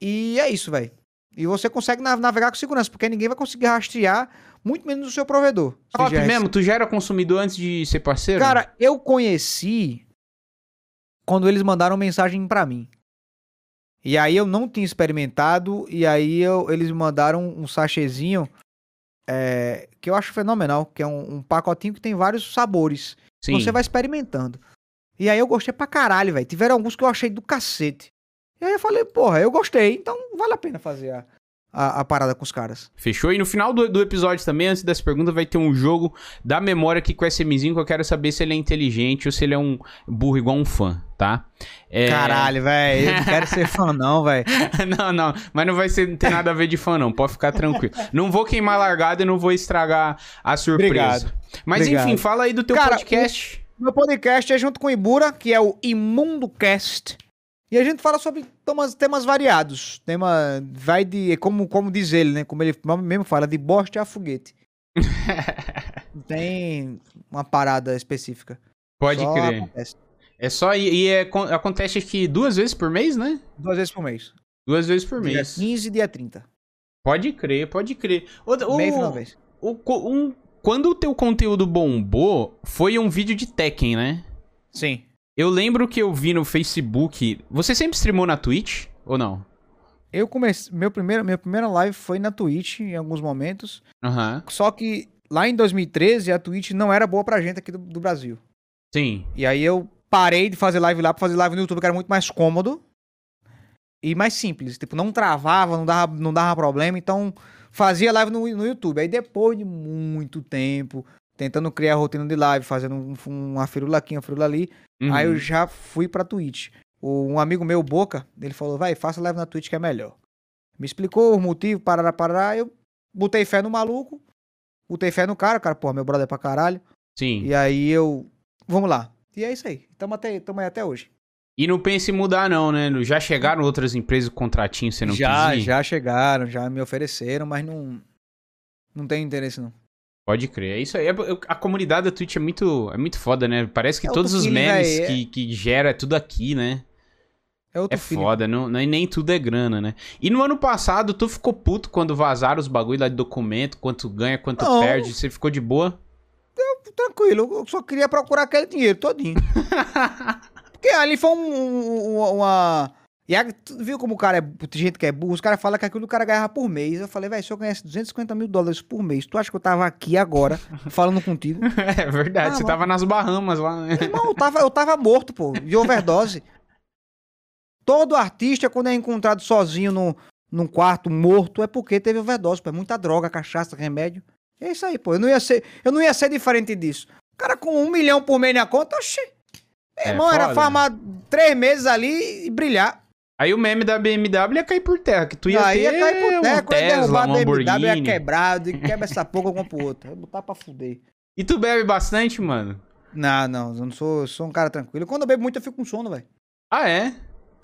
E é isso, velho. E você consegue na- navegar com segurança, porque ninguém vai conseguir rastrear, muito menos o seu provedor. Top é- mesmo, tu já era consumidor antes de ser parceiro? Cara, eu conheci quando eles mandaram mensagem pra mim. E aí eu não tinha experimentado, e aí eu- eles me mandaram um sachêzinho é, que eu acho fenomenal, que é um, um pacotinho que tem vários sabores. Sim. Você vai experimentando. E aí eu gostei pra caralho, velho. Tiveram alguns que eu achei do cacete. E aí eu falei, porra, eu gostei, então vale a pena fazer a, a, a parada com os caras. Fechou? E no final do, do episódio também, antes dessa pergunta, vai ter um jogo da memória aqui com o SMzinho que eu quero saber se ele é inteligente ou se ele é um burro igual um fã, tá? É... Caralho, velho. Eu não quero ser fã, não, velho. [LAUGHS] não, não, mas não vai ser, não tem nada a ver de fã, não. Pode ficar tranquilo. Não vou queimar largada e não vou estragar a surpresa. Obrigado. Mas Obrigado. enfim, fala aí do teu Cara, podcast. Meu podcast é junto com o Ibura, que é o ImundoCast. E a gente fala sobre temas, temas variados. Tema vai de, como, como diz ele, né? Como ele mesmo fala, de bosta a foguete. [LAUGHS] Não tem uma parada específica. Pode Só crer. acontece. É só. E, e é, con- acontece aqui duas vezes por mês, né? Duas vezes por mês. Duas vezes por Dia mês. 15 e dia 30. Pode crer, pode crer. O, o- Meio o co- um- quando o teu conteúdo bombou, foi um vídeo de Tekken, né? Sim. Eu lembro que eu vi no Facebook. Você sempre streamou na Twitch? Ou não? Eu comecei. Meu primeiro, minha primeira live foi na Twitch em alguns momentos. Aham. Só que lá em 2013 a Twitch não era boa pra gente aqui do, do Brasil. Sim. E aí eu parei de fazer live lá pra fazer live no YouTube, que era muito mais cômodo e mais simples. Tipo, não travava, não dava, não dava problema. Então fazia live no, no YouTube. Aí depois de muito tempo tentando criar a rotina de live, fazendo um, uma firula aqui, uma firula ali, Uhum. aí eu já fui pra Twitch. O- Um amigo meu, Boca, ele falou, vai, faça live na Twitch que é melhor. Me explicou o motivo, parará, parará, eu botei fé no maluco, botei fé no cara, cara, pô, meu brother é pra caralho. Sim. E aí eu, vamos lá. E é isso aí, tamo, até, tamo aí até hoje. E não pense em mudar, não, né? Já chegaram outras empresas com contratinho, você não já, quis ir? já chegaram, já me ofereceram, mas não, não tem interesse não. Pode crer. É isso aí. É- A comunidade da Twitch é muito, é muito foda, né? Parece que É todos os memes é- que, que gera é tudo aqui, né? É outro É foda, não, nem, nem tudo é grana, né? E no ano passado, tu ficou puto quando vazaram os bagulho lá de documento, quanto ganha, quanto Não. perde, você ficou de boa? Tranquilo, eu só queria procurar aquele dinheiro todinho. [LAUGHS] Porque ali foi um, um- uma... E aí, tu viu como o cara é... Tem gente que é burro, os caras falam que aquilo o cara ganhava por mês. Eu falei, velho, se eu ganhasse 250 mil dólares por mês, tu acha que eu tava aqui agora, [LAUGHS] falando contigo? [LAUGHS] é verdade, Ah, você mano. tava nas Bahamas lá, né? Irmão, eu tava, eu tava morto, pô, de overdose. Todo artista, quando é encontrado sozinho no, num quarto, morto, é porque teve overdose, pô. É muita droga, cachaça, remédio. É isso aí, pô. Eu não ia ser, eu não ia ser diferente disso. O cara com um milhão por mês na conta, oxi. Meu É irmão, era farmar três meses ali e brilhar. Aí o meme da BMW ia cair por terra, que tu ia aí ter ia cair por terra, um ia Tesla, um a BMW, ia Lamborghini. eu digo, quebra essa porra, eu compro outra. [LAUGHS] Eu botar pra fuder. E tu bebe bastante, mano? Não, não, eu não sou, eu sou um cara tranquilo. Quando eu bebo muito, eu fico com sono, velho. Ah, é?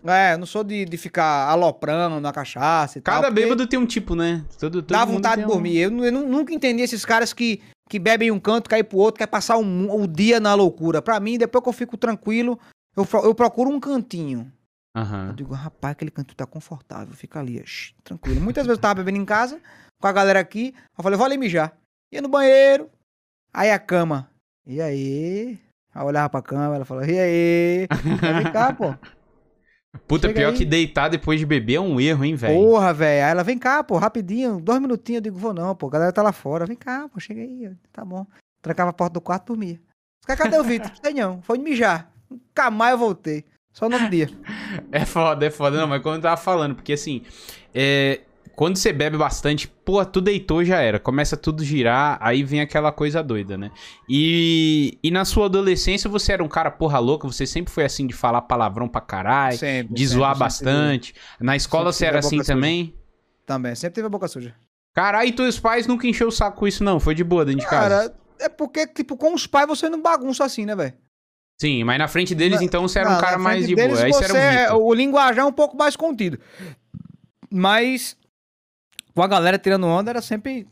É, eu não sou de, de ficar aloprando na cachaça e tal. Cada bêbado tem um tipo, né? Todo, todo Dá vontade de um- dormir. Eu, nu- eu nu- nunca entendi esses caras que, que bebem um canto, caem pro outro, quer passar um- o dia na loucura. Pra mim, depois que eu fico tranquilo, eu, eu procuro um cantinho. Aham. Eu digo, rapaz, aquele canto tá confortável, fica ali, shh, tranquilo. Muitas vezes eu tava bebendo em casa, com a galera aqui, eu falei, vou ali mijar. Ia no banheiro, aí a cama. E aí? Aí eu olhava pra cama, ela falou, e aí? Vem cá, pô. [LAUGHS] Puta, Chega pior aí. que deitar depois de beber é um erro, hein, velho? Porra, velho. Aí ela, vem cá, pô, rapidinho, dois minutinhos. Eu digo, vou não, pô, a galera tá lá fora. Vem cá, pô, chega aí. Tá bom. Trancava a porta do quarto dormia. Cadê o Vitor? Sei não, foi de mijar. Nunca mais eu voltei. Só no dia. [LAUGHS] É foda, é foda. Não, mas como eu tava falando, porque assim, é, quando você bebe bastante, pô, tu deitou já era. Começa tudo girar, aí vem aquela coisa doida, né? E, e na sua adolescência você era um cara porra louca, você sempre foi assim de falar palavrão pra caralho, Sempre. de zoar sempre, bastante. Na escola sempre você era assim boca suja. também? sempre. Também, sempre teve a boca suja. Caralho, e teus pais nunca encheu o saco com isso, não? Foi de boa dentro de casa? Cara, é porque, tipo, com os pais você não bagunça assim, né, velho? Sim, mas na frente deles, então, você era um Não, cara na mais de boa. deles, Aí você era você um é-. O linguajar é um pouco mais contido. Mas com a galera tirando onda era sempre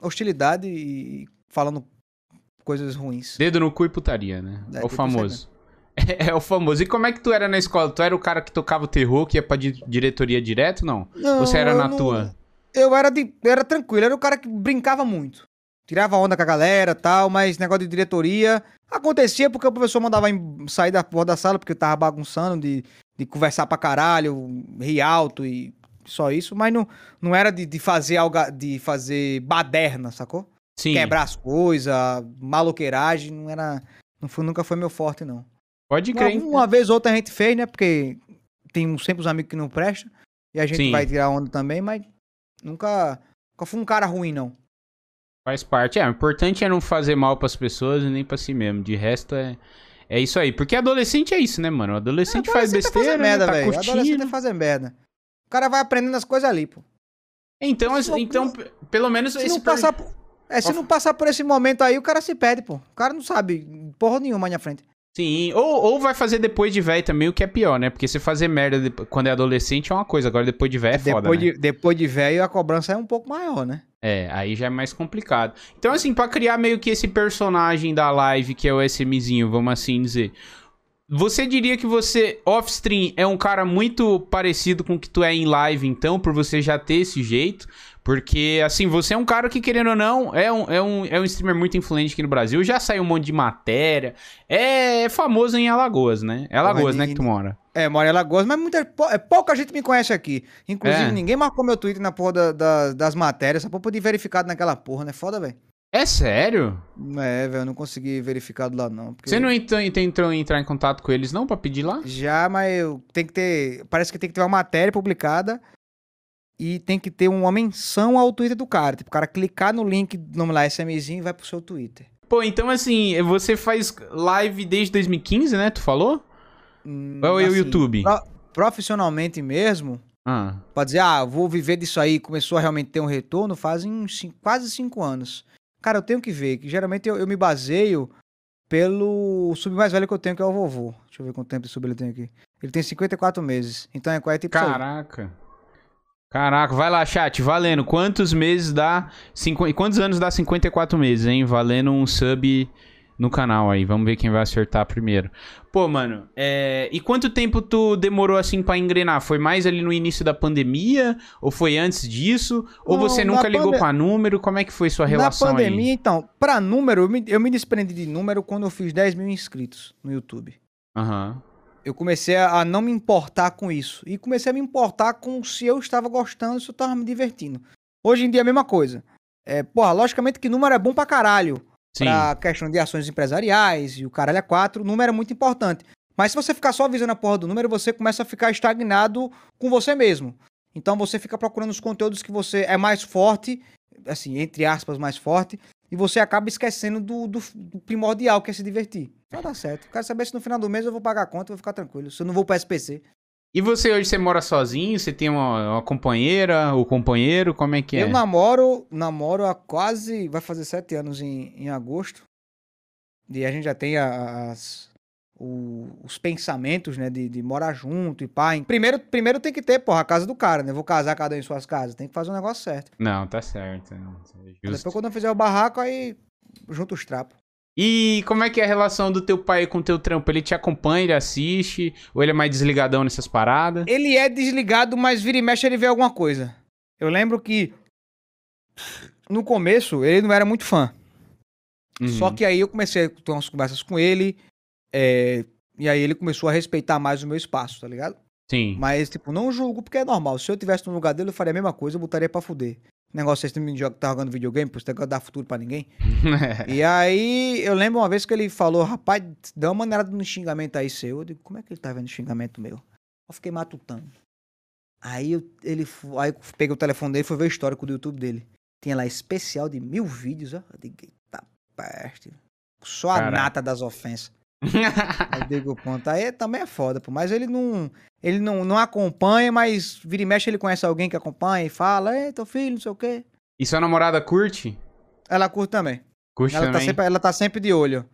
hostilidade e falando coisas ruins. Dedo no cu e putaria, né? É, É, o famoso. [LAUGHS] É, o famoso. E como é que tu era na escola? Tu era o cara que tocava o terror, que ia pra di- diretoria direto, não? Não, Ou você era na não- tua? Eu era, de, eu era tranquilo, era o cara que brincava muito. Tirava onda com a galera tal, mas negócio de diretoria. Acontecia porque o professor mandava em- sair da porra da sala porque eu tava bagunçando, de, de conversar pra caralho, rir alto e só isso, mas não, não era de, de fazer algo, de fazer baderna, sacou? Sim. Quebrar as coisas, maloqueiragem, não era. Não foi, nunca foi meu forte, não. Pode Uma, crer. hein? uma vez ou outra a gente fez, né? Porque tem sempre os amigos que não prestam. E a gente Sim. vai tirar onda também, mas nunca, nunca fui um cara ruim, não. Faz parte. É, o importante é não fazer mal pras pessoas e nem pra si mesmo. De resto é. É isso aí. Porque adolescente é isso, né, mano? O adolescente faz Adolescente é fazer besteira, merda, né? tá velho. Adolescente é fazer merda. O cara vai aprendendo as coisas ali, pô. Então, não- então, pelo menos Se esse não per- passar por... É, se não passar por esse momento aí, o cara se perde, pô. O cara não sabe porra nenhuma na frente. Sim, ou, ou vai fazer depois de velho também, o que é pior, né? Porque você fazer merda depo- quando é adolescente é uma coisa, agora depois de velho é foda, depois, né? de, depois de velho, a cobrança é um pouco maior, né? É, aí já é mais complicado. Então, assim, pra criar meio que esse personagem da live, que é o SMzinho, vamos assim dizer. Você diria que você, off-stream, é um cara muito parecido com o que tu é em live, então, por você já ter esse jeito? Porque, assim, você é um cara que, querendo ou não, é um, é um, é um streamer muito influente aqui no Brasil. Já saiu um monte de matéria. É famoso em Alagoas, né? É Alagoas, né, que tu mora. É, mora em Alagoas, mas muita, é, pouca gente me conhece aqui. Inclusive, É. ninguém marcou meu Twitter na porra da- da- das matérias, só pra poder verificado naquela porra, né? Foda, velho. É sério? É, velho, eu não consegui verificado lá, não. porque- Você não entrou, tentou entrar em contato com eles, não, pra pedir lá? Já, mas eu tem que ter. Parece que tem que ter uma matéria publicada e tem que ter uma menção ao Twitter do cara. Tipo, o cara clicar no link do nome lá, SMzinho, e vai pro seu Twitter. Pô, então, assim, você faz live desde 2015, né? Tu falou? Hum, Ou é o assim, YouTube? pro- profissionalmente mesmo, Ah, Pra dizer, ah, vou viver disso aí, começou a realmente ter um retorno, fazem uns cin- quase cinco anos. Cara, eu tenho que ver, que geralmente eu, eu me baseio pelo sub mais velho que eu tenho, que é o vovô. Deixa eu ver quanto tempo de sub ele tem aqui. Ele tem 54 meses, então é quase tipo isso aí. caraca. Caraca, vai lá, chat, valendo. Quantos meses dá. Cinqu... Quantos anos dá 54 meses, hein? Valendo um sub no canal aí. Vamos ver quem vai acertar primeiro. Pô, mano, é... e quanto tempo tu demorou assim pra engrenar? Foi mais ali no início da pandemia? Ou foi antes disso? Ou Não, você nunca ligou pande- pra número? Como é que foi sua relação Na pandemia, aí? então, pra número, eu me, eu me desprendi de número quando eu fiz 10 mil inscritos no YouTube. Aham. Eu comecei a não me importar com isso. E comecei a me importar com se eu estava gostando, se eu estava me divertindo. Hoje em dia é a mesma coisa. É, porra, logicamente que número é bom pra caralho. Pra questão de ações empresariais e o caralho é quatro, o número é muito importante. Mas se você ficar só visando a porra do número, você começa a ficar estagnado com você mesmo. Então você fica procurando os conteúdos que você é mais forte, assim, entre aspas, mais forte, e você acaba esquecendo do, do- do primordial, que é se divertir. Vai dar certo. Quero saber se no final do mês eu vou pagar a conta e vou ficar tranquilo. Se eu não vou pro SPC. E você hoje você mora sozinho? Você tem uma, uma companheira ou companheiro? Como é que é? Eu namoro, namoro há quase. Vai fazer sete anos em, em agosto. E a gente já tem as, o- os pensamentos, né? De, de morar junto e pá. Primeiro, primeiro tem que ter, porra, a casa do cara, né? Vou casar cada um em suas casas. Tem que fazer o negócio certo. Não, tá certo. Aí justo. Depois, quando eu fizer o barraco, aí junto os trapos. E como é que é a relação do teu pai com o teu trampo? Ele te acompanha, ele assiste? Ou ele é mais desligadão nessas paradas? Ele é desligado, mas vira e mexe ele vê alguma coisa. Eu lembro que no começo ele não era muito fã. Uhum. Só que aí eu comecei a ter umas conversas com ele. é, e aí ele começou a respeitar mais o meu espaço, tá ligado? Sim. Mas, tipo, não julgo porque é normal. Se eu tivesse no lugar dele, eu faria a mesma coisa, eu botaria pra fuder. Negócio esse menino joga- tá jogando videogame, pô, esse negócio dá futuro pra ninguém. [LAUGHS] E aí, eu lembro uma vez que ele falou, rapaz, dá uma maneirada no xingamento aí seu. Eu digo, como é que ele tá vendo xingamento meu? Eu fiquei matutando. Aí eu, ele, aí eu peguei o telefone dele e fui ver o histórico do YouTube dele. Tinha lá especial de mil vídeos, ó. Eu digo, eita peste. Só a Caraca. nata das ofensas. [LAUGHS] Digo, ponto. Aí também é foda, pô. Mas ele não. Ele não, não acompanha, mas vira e mexe ele conhece alguém que acompanha e fala, ei, teu filho, não sei o quê. e sua namorada curte? Ela curte também. Curte Ela tá, também? sempre, ela tá sempre de olho.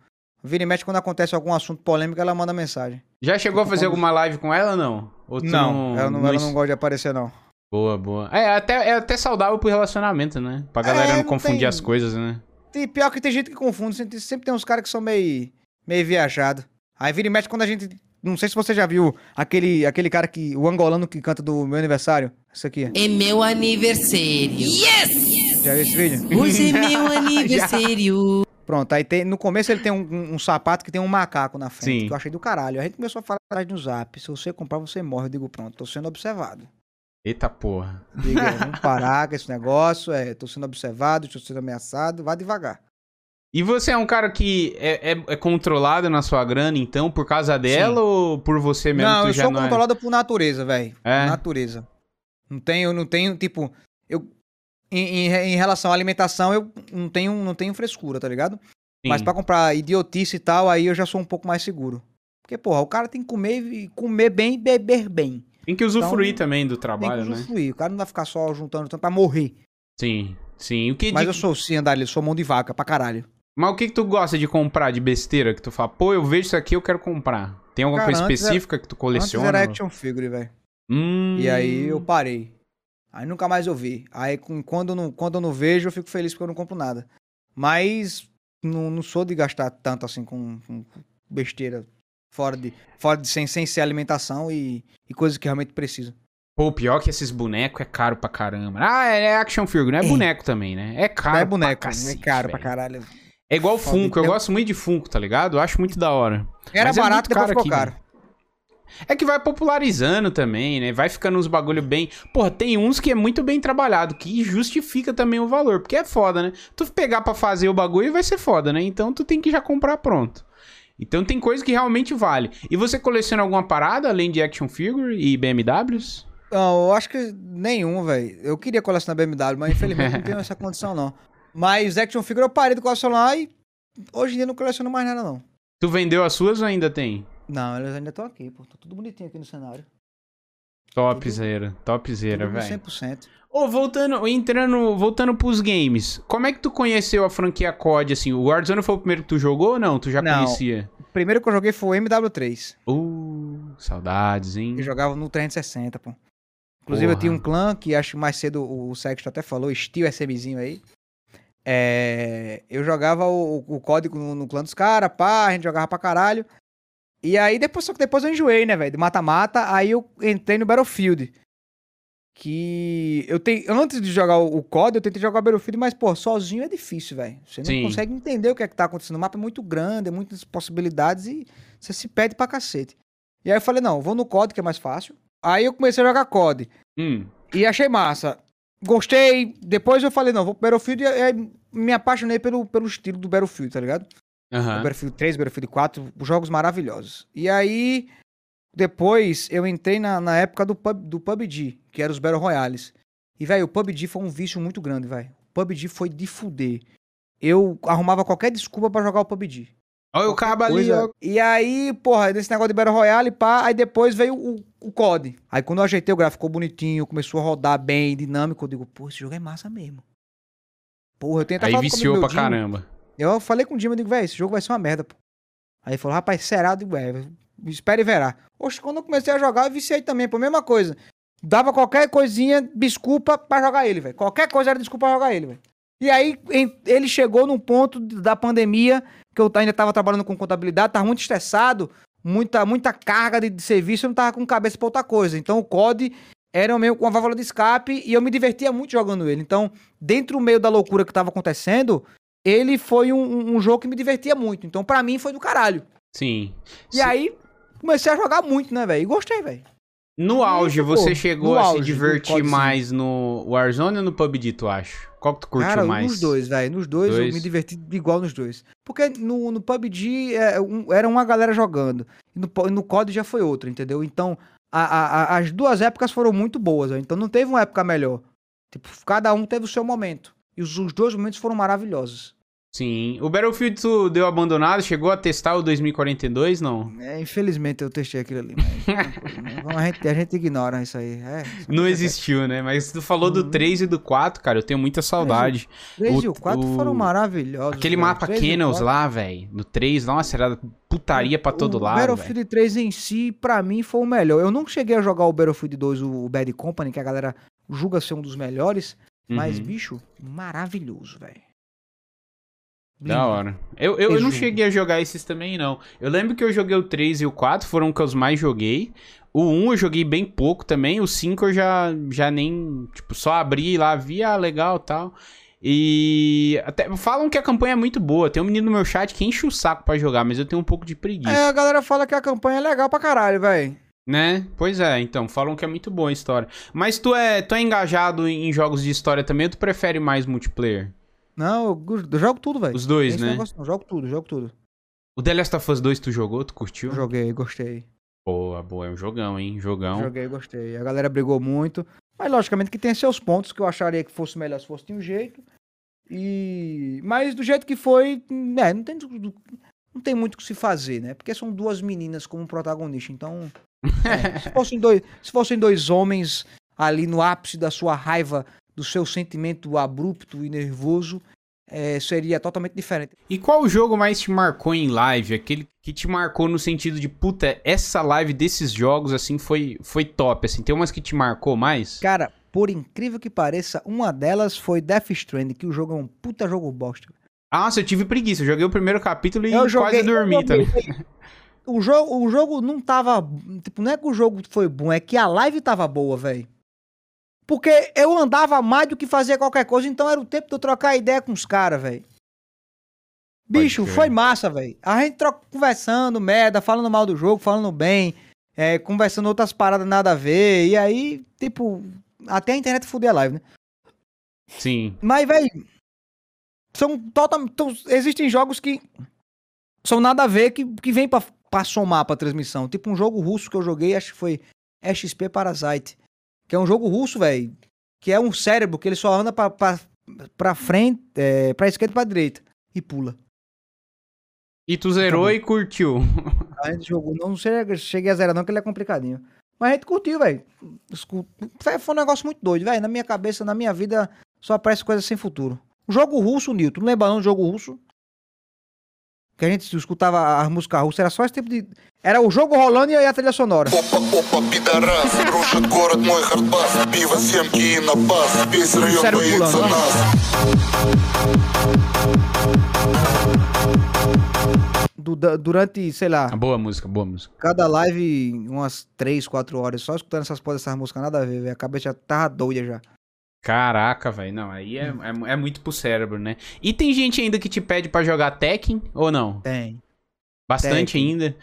Vira e mexe quando acontece algum assunto polêmico, ela manda mensagem. Já chegou a fazer alguma live com ela ou não? Ou tu Não, ela não, ela não gosta de aparecer, não. Boa, boa. É até, é até saudável pro relacionamento, né? Pra galera É, não não confundir tem- as coisas, né? E pior que tem gente que confunde, sempre tem uns caras que são meio, meio viajados. Aí vira e mexe quando a gente. Não sei se você já viu aquele, aquele cara que. O angolano que canta do meu aniversário. Isso aqui. É meu aniversário. Yes! Já viu esse vídeo? Hoje é [LAUGHS] meu aniversário. Pronto, aí tem, no começo ele tem um, um- um sapato que tem um macaco na frente, Sim. que eu achei do caralho. A gente começou a falar atrás no zap. Se você comprar, você morre. Eu digo, pronto, tô sendo observado. Eita porra. Diga, é, vamos parar [LAUGHS] com esse negócio. É, tô sendo observado, tô sendo ameaçado. Vá devagar. E você é um cara que é, é- é controlado na sua grana, então, por causa dela ou por você mesmo? não, eu já sou não é? controlado por natureza, velho. É? Natureza. Não tenho, não tenho, tipo, eu em, em, em relação à alimentação, eu não tenho, não tenho frescura, tá ligado? Sim. Mas pra comprar idiotice e tal, aí eu já sou um pouco mais seguro. Porque, porra, o cara tem que comer e comer bem e beber bem. Tem que usufruir Então, também do Tem trabalho, que né? usufruir. O cara não vai ficar só juntando tanto pra morrer. Sim, sim. O que Mas de- eu sou sim, Andalho, eu sou mão de vaca pra caralho. Mas o que, que tu gosta de comprar de besteira? Que tu fala, pô, eu vejo isso aqui, eu quero comprar. Tem alguma Cara, coisa antes era- específica que tu Antes coleciona? era action figure, velho. Hum... E aí eu parei. Aí nunca mais eu vi. Aí quando, eu não, quando eu não vejo, eu fico feliz porque eu não compro nada. Mas não, não sou de gastar tanto assim com, com besteira. Fora de. Fora de sem, sem ser alimentação e, e coisas que realmente preciso. Pô, pior que esses bonecos é caro pra caramba. Ah, é action figure, não é, É. boneco também, né? É caro Não é boneco, pra é cacete, caro pra velho. caralho. É igual Foda, Funko, eu então. gosto muito de Funko, tá ligado? Eu acho muito da hora. Era Mas é barato, muito depois ficou aqui, caro. velho. É que vai popularizando também, né? Vai ficando uns bagulho bem. Porra, tem uns que é muito bem trabalhado, que justifica também o valor, porque é foda, né? Tu pegar pra fazer o bagulho vai ser foda, né? Então tu tem que já comprar pronto. Então tem coisa que realmente vale. E você coleciona alguma parada além de action figure e BMWs? Não, eu acho que nenhum, velho. Eu queria colecionar BMW, mas infelizmente não [LAUGHS] tenho essa condição, não. Mas action figure eu parei de colecionar e hoje em dia não coleciono mais nada, não. Tu vendeu as suas ou ainda tem? Não, eles ainda estão aqui, pô. Tá tudo bonitinho aqui no cenário. Topzera, topzera, velho. 100%. Ô, voltando, entrando, voltando pros games, como é que tu conheceu a franquia COD, assim? O Warzone foi o primeiro que tu jogou ou não? Tu já Não. conhecia? O primeiro que eu joguei foi o MW3. Uh, saudades, hein? Eu jogava no 360, pô. Inclusive, eu Porra. tinha um clã que acho que mais cedo o Sexto até falou, Steel SMzinho aí. É, eu jogava o, o código no, no clã dos caras, pá, a gente jogava pra caralho. E aí, depois, só que depois eu enjoei, né, velho? De mata-mata, aí eu entrei no Battlefield. Que eu tenho. Antes de jogar o, o COD, eu tentei jogar o Battlefield, mas, pô, sozinho é difícil, velho. Você não Sim. consegue entender o que é que tá acontecendo. O mapa é muito grande, é muitas possibilidades e você se perde pra cacete. E aí eu falei, não, vou no COD, que é mais fácil. Aí eu comecei a jogar COD. Hum, E achei massa. Gostei. Depois eu falei, não, vou pro Battlefield e aí me apaixonei pelo, pelo estilo do Battlefield, tá ligado? O Battlefield 3, Battlefield 4, jogos maravilhosos. E aí, depois eu entrei na, na época do, pub, do PUBG, que era os Battle Royales. E, velho, o PUBG foi um vício muito grande, velho. O PUBG foi de fuder. Eu arrumava qualquer desculpa pra jogar o PUBG. Olha o cabo ali, ó. E aí, porra, desse negócio de Battle Royale, pá, aí depois veio o, o COD. Aí quando eu ajeitei o gráfico, ficou bonitinho, começou a rodar bem, dinâmico, eu digo, pô, esse jogo é massa mesmo. Porra, eu tenho até Aí viciou pra caramba. Eu falei com o Dima, eu digo, velho, esse jogo vai ser uma merda, pô. Aí ele falou, rapaz, será? Eu digo, é, espere e verá. Oxe, quando eu comecei a jogar, eu viciei também, pô, mesma coisa. Dava qualquer coisinha, desculpa pra jogar ele, velho. Qualquer coisa era desculpa pra jogar ele, velho. E aí, ele chegou num ponto da pandemia, que eu ainda tava trabalhando com contabilidade, tava muito estressado, muita, muita carga de, de serviço, eu não tava com cabeça pra outra coisa. Então o COD era meio com uma válvula de escape e eu me divertia muito jogando ele. Então, dentro do meio da loucura que tava acontecendo, ele foi um, um- jogo que me divertia muito. Então, pra mim, foi do caralho. Sim. E aí, comecei a jogar muito, né, velho? E gostei, velho. No auge, pô, você chegou no a se auge do divertir mais no Warzone ou no PUBG, tu acha? Qual que tu curtiu Cara, mais? nos dois, velho. Nos dois, Dois? eu me diverti igual nos dois. Porque no, no PUBG é, um- era uma galera jogando. E no, no COD já foi outra, entendeu? Então, a- a- a- as duas épocas foram muito boas, velho. Então não teve uma época melhor. Tipo, cada um teve o seu momento. E os, os dois momentos foram maravilhosos. Sim. O Battlefield tu deu abandonado, chegou a testar o 2042, não? É, infelizmente eu testei aquilo ali. Mas, [LAUGHS] a, gente, a gente ignora isso aí. É, Não existiu, né? Mas tu falou do Uhum. 3 e do 4, cara, eu tenho muita saudade. 3 O- e o 4 o- foram maravilhosos. Aquele velho. mapa 3 o Kennels 4. lá, velho. No 3, nossa, era putaria pra todo o lado, velho. Battlefield 3 em si, pra mim, foi o melhor. Eu não cheguei a jogar o Battlefield 2, o Bad Company, que a galera julga ser um dos melhores. Mas, Uhum. bicho, maravilhoso, velho. Da Lindo. hora. Eu, eu, eu não cheguei a jogar esses também, não. Eu lembro que eu joguei o 3 e o 4, foram os que eu mais joguei. O 1 eu joguei bem pouco também. O 5 eu já, já nem. Tipo, só abri lá, vi, ah, legal tal. E. Até, falam que a campanha é muito boa. Tem um menino no meu chat que enche o saco pra jogar, mas eu tenho um pouco de preguiça. É, a galera fala que a campanha é legal pra caralho, velho. Né? Pois é, então, falam que é muito boa a história. Mas tu é, tu é engajado em jogos de história também ou tu prefere mais multiplayer? Não, eu, eu jogo tudo, velho. Os dois, Esse né? negócio não, jogo tudo, jogo tudo. O The Last of Us 2 tu jogou? Tu curtiu? Joguei, gostei. Boa, boa, é um jogão, hein? Jogão. Joguei, gostei. A galera brigou muito. Mas, logicamente, que tem seus pontos que eu acharia que fosse melhor se fosse de um jeito. E. Mas do jeito que foi, né, não tem, não tem muito o que se fazer, né? Porque são duas meninas como protagonista. Então. [LAUGHS] é, se, fossem dois, se fossem dois homens ali no ápice da sua raiva, do seu sentimento abrupto e nervoso, é, seria totalmente diferente. E qual o jogo mais te marcou em live? Aquele que te marcou no sentido de, puta, essa live desses jogos, assim, foi, foi top, assim. Tem umas que te marcou mais? Cara, por incrível que pareça, uma delas foi Death Stranding, que o jogo é um puta jogo bosta. Nossa, eu tive preguiça. Eu joguei o primeiro capítulo e Eu quase joguei- dormi eu também. o jogo, o jogo não tava. Tipo, não é que o jogo foi bom, é que a live tava boa, velho. Porque eu andava mais do que fazia qualquer coisa, então era o tempo de eu trocar ideia com os caras, velho. Bicho, foi massa, velho. A gente troca, conversando, merda, falando mal do jogo, falando bem, é, conversando outras paradas nada a ver. E aí, tipo, até a internet fuder a live, né? Sim. Mas, velho, são totalmente. Existem jogos que são nada a ver que, que vem pra, pra somar pra transmissão. Tipo um jogo russo que eu joguei, acho que foi XP Parasite. Que é um jogo russo, velho. Que é um cérebro que ele só anda pra, pra, pra frente, é, pra esquerda e pra direita. E pula. E tu zerou bom. e curtiu. [LAUGHS] A gente jogou, não cheguei, cheguei a zerar não, que ele é complicadinho. Mas a gente curtiu, velho. Foi um negócio muito doido, velho. Na minha cabeça, na minha vida, só aparece coisa sem futuro. Jogo russo, Nilton. Não lembra não do jogo russo? que a gente escutava a música russa, era só esse tempo de. Era o jogo rolando e aí a trilha sonora. O cérebro pulando. Né? Durante, sei lá. Ah, boa música, boa música. Cada live, umas 3, 4 horas, só escutando essas essas músicas, nada a ver, velho. A cabeça já tava doida já. Caraca, velho. Não, aí é, é, é muito pro cérebro, né? E tem gente ainda que te pede pra jogar Tekken ou não? Tem. Bastante Tekken. ainda.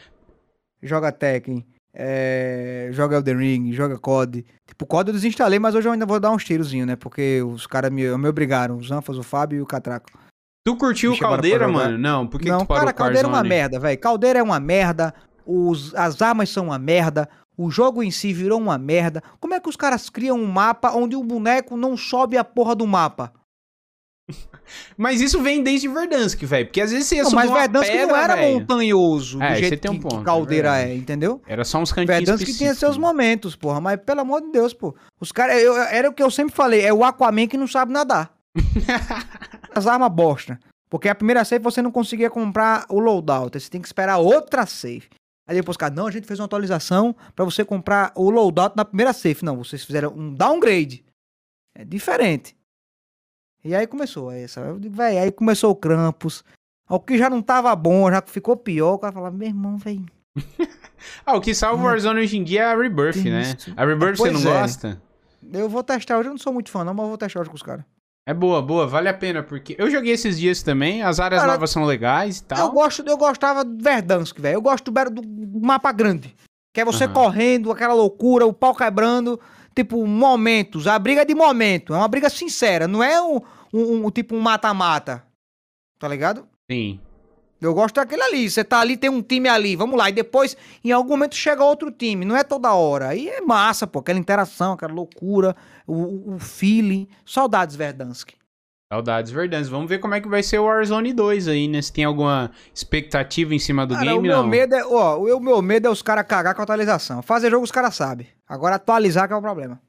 joga Tekken, é, joga Elden Ring, joga COD. Tipo, COD eu desinstalei, mas hoje eu ainda vou dar uns tirozinhos, né? Porque os caras me, me obrigaram, os Anfas, o Fábio e o Catraco. Tu curtiu o pra Caldeira, mano? Não, por que, que Não, tu cara, Caldeira é uma merda, velho. Caldeira é uma merda, os, as armas são uma merda, o jogo em si virou uma merda. Como é que os caras criam um mapa onde o boneco não sobe a porra do mapa? [LAUGHS] Mas isso vem desde Verdansk, velho. Porque às vezes você ia Não, subir mas uma Verdansk pedra, não era velho. montanhoso É, do você jeito tem um que, que ponto, é Caldeira verdade. é, entendeu? Era só uns cantinhos Verdansk que tinha seus momentos, porra. Mas pelo amor de Deus, pô. Os caras. Era o que eu sempre falei: é o Aquaman que não sabe nadar. [LAUGHS] As armas bosta. Porque a primeira safe você não conseguia comprar o loadout. Você tem que esperar outra safe. Aí depois, cara, não, a gente fez uma atualização pra você comprar o loadout na primeira safe. Não, vocês fizeram um downgrade. É diferente. E aí começou essa. Eu digo, véi, aí começou o Krampus. O que já não tava bom, já ficou pior. O cara falava, meu irmão, velho. [LAUGHS] Ah, o que salva o Warzone hoje em dia é a Rebirth, Tem né? isso. A Rebirth você não é. gosta? Eu vou testar hoje, eu não sou muito fã, não, mas eu vou testar hoje com os caras. É boa, boa, vale a pena, porque eu joguei esses dias também, as áreas Cara, novas são legais e Eu, tal. gosto, eu gostava do Verdansk, velho. Eu gosto do, do mapa grande. Que é você Aham. correndo, aquela loucura, o pau quebrando. Tipo, momentos. A briga é de momento. É uma briga sincera. Não é um, um- um- tipo um mata-mata. Tá ligado? Sim. Eu gosto daquele ali. Você tá ali, tem um time ali. Vamos lá. E depois, em algum momento, chega outro time. Não é toda hora. Aí é massa, pô. Aquela interação, aquela loucura. O, o- feeling. Saudades, Verdansk. Saudades verdades. Vamos ver como é que vai ser o Warzone 2 aí, né? Se tem alguma expectativa em cima do Cara, game, o meu não. medo é, ó, o meu medo é os caras cagar com a atualização. Fazer jogo os caras sabem. Agora atualizar que é o problema.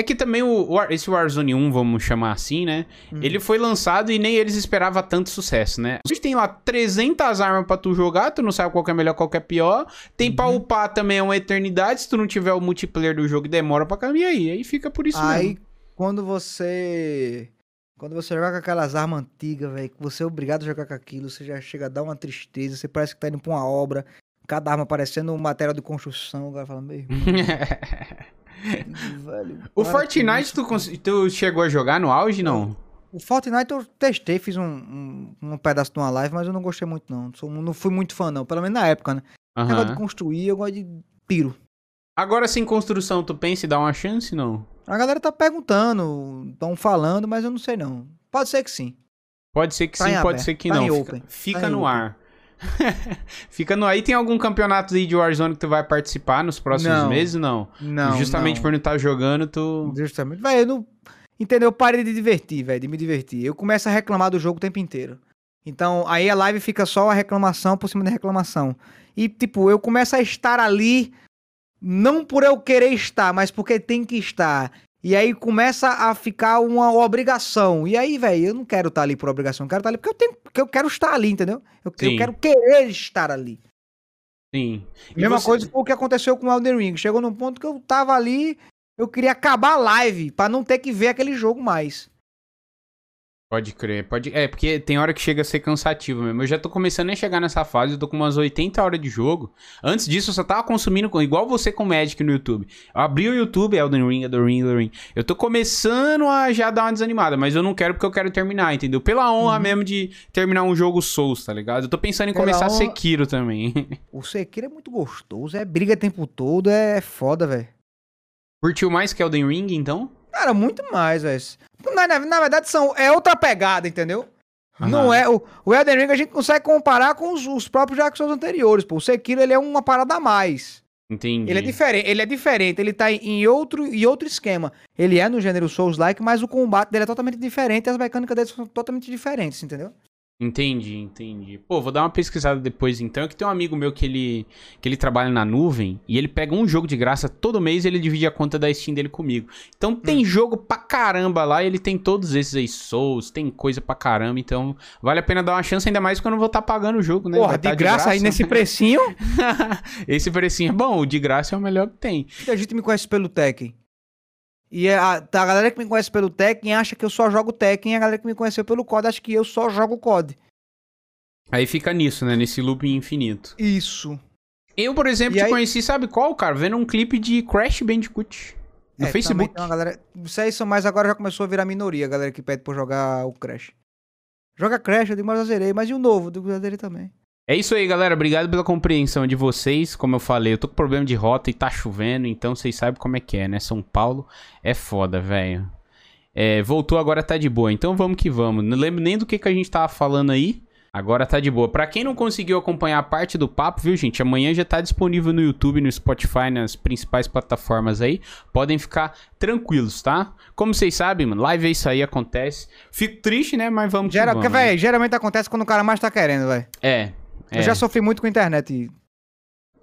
É que também o, War- esse Warzone 1, vamos chamar assim, né? Hum. Ele foi lançado e nem eles esperavam tanto sucesso, né? A gente tem lá 300 armas pra tu jogar, tu não sabe qual que é melhor, qual que é pior. Tem Uhum. pra upar também é uma eternidade, se tu não tiver o multiplayer do jogo, demora pra caminhar aí. Aí fica por isso Aí, mesmo. quando você. Quando você joga com aquelas armas antigas, velho, que você é obrigado a jogar com aquilo, você já chega a dar uma tristeza, você parece que tá indo pra uma obra, cada arma parecendo um material de construção, o cara fala, meu irmão, [LAUGHS] velho. o Fortnite, tu, cara." cons- tu chegou a jogar no auge, não? O Fortnite eu testei, fiz um, um, um pedaço de uma live, mas eu não gostei muito, não. Sou- não fui muito fã, não. Pelo menos na época, né? Negócio de construir, eu gosto de tiro. Agora sem construção, tu pensa em dar uma chance, não? A galera tá perguntando, estão falando, mas eu não sei não. Pode ser que sim. Pode ser que Tá sim, pode aberto, ser que tá não. Fica, fica tá no open. ar. [LAUGHS] fica no. E tem algum campeonato aí de Warzone que tu vai participar nos próximos Não. meses? Não. Não. Justamente não. por não estar jogando, tu. Justamente. Velho, eu não. Entendeu? Eu parei de divertir, velho, de me divertir. Eu começo a reclamar do jogo o tempo inteiro. Então, aí a live fica só a reclamação por cima da reclamação. E, tipo, eu começo a estar ali, não por eu querer estar, mas porque tem que estar. E aí começa a ficar uma obrigação. E aí, velho, eu não quero estar ali por obrigação. Eu quero estar ali porque eu, tenho, porque eu quero estar ali, entendeu? Eu, eu quero querer estar ali. Sim. E Mesma você- coisa foi o que aconteceu com o Elden Ring. Chegou num ponto que eu tava ali, eu queria acabar a live pra não ter que ver aquele jogo mais. Pode crer, pode. É, porque tem hora que chega a ser cansativo mesmo. Eu já tô começando a chegar nessa fase, eu tô com umas 80 horas de jogo. Antes disso, eu só tava consumindo, com- igual você com Magic no YouTube. Eu abri o YouTube, Elden Ring, Elden Ring, Elden Ring. Eu tô começando a já dar uma desanimada, mas eu não quero porque eu quero terminar, entendeu? Pela honra mesmo de terminar um jogo Souls, tá ligado? Eu tô pensando em Pela começar honra- Sekiro também. [LAUGHS] O Sekiro é muito gostoso, é briga o tempo todo, é foda, velho. Curtiu mais que Elden Ring, então? Cara, muito mais, velho. Na, na, na verdade, são, é outra pegada, entendeu? Não é. O, o Elden Ring a gente consegue comparar com os, os próprios Dark Souls anteriores, pô. O Sekiro ele é uma parada a mais. Entendi. Ele é diferente, ele é diferente, ele tá em- outro, em outro esquema. Ele é no gênero Souls-like, mas o combate dele é totalmente diferente e as mecânicas dele são totalmente diferentes, entendeu? Entendi, entendi. Pô, vou dar uma pesquisada depois então. É que tem um amigo meu que ele, que ele trabalha na nuvem e ele pega um jogo de graça todo mês e ele divide a conta da Steam dele comigo. Então Hum. tem jogo pra caramba lá e ele tem todos esses aí, Souls, tem coisa pra caramba. Então vale a pena dar uma chance, ainda mais que eu vou estar pagando o jogo, né? Porra, de tá graça, aí nesse precinho. [LAUGHS] Esse precinho é bom, o de graça é o melhor que tem. Muita gente me conhece pelo Tekken. E é a, tá, a galera que me conhece pelo Tekken acha que eu só jogo Tekken, e a galera que me conheceu pelo COD acha que eu só jogo COD. Aí fica nisso, né? Nesse looping infinito. Isso. Eu, por exemplo, E te aí- conheci, sabe qual, cara? Vendo um clipe de Crash Bandicoot. No É, Facebook. uma galera, isso aí são mais agora já começou a virar minoria, a galera que pede pra jogar o Crash. Joga Crash, eu digo, mas eu zerei, mas e o novo? Eu digo, eu zerei também. É isso aí, galera. Obrigado pela compreensão de vocês. Como eu falei, eu tô com problema de rota e tá chovendo, então vocês sabem como é que é, né? São Paulo é foda, velho. É, voltou, agora tá de boa. Então vamos que vamos. Não lembro nem do que, que a gente tava falando aí. Agora tá de boa. Pra quem não conseguiu acompanhar a parte do papo, viu, gente? Amanhã já tá disponível no YouTube, no Spotify, nas principais plataformas aí. Podem ficar tranquilos, tá? Como vocês sabem, mano, live é isso aí, acontece. Fico triste, né? Mas vamos Geral, que vamos. véi, geralmente acontece quando o cara mais tá querendo, velho. É. Eu é. já sofri muito com a internet.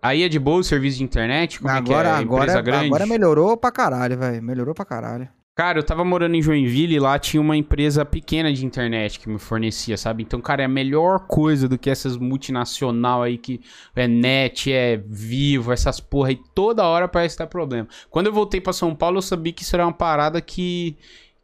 Aí é de boa o serviço de internet? Como agora, é que é? agora, Empresa grande? agora melhorou pra caralho, velho. Melhorou pra caralho. Cara, eu tava morando em Joinville e lá tinha uma empresa pequena de internet que me fornecia, sabe? Então, cara, é a melhor coisa do que essas multinacional aí que é net, é vivo, essas porra aí, toda hora parece dar problema. Quando eu voltei pra São Paulo, eu sabia que isso era uma parada que,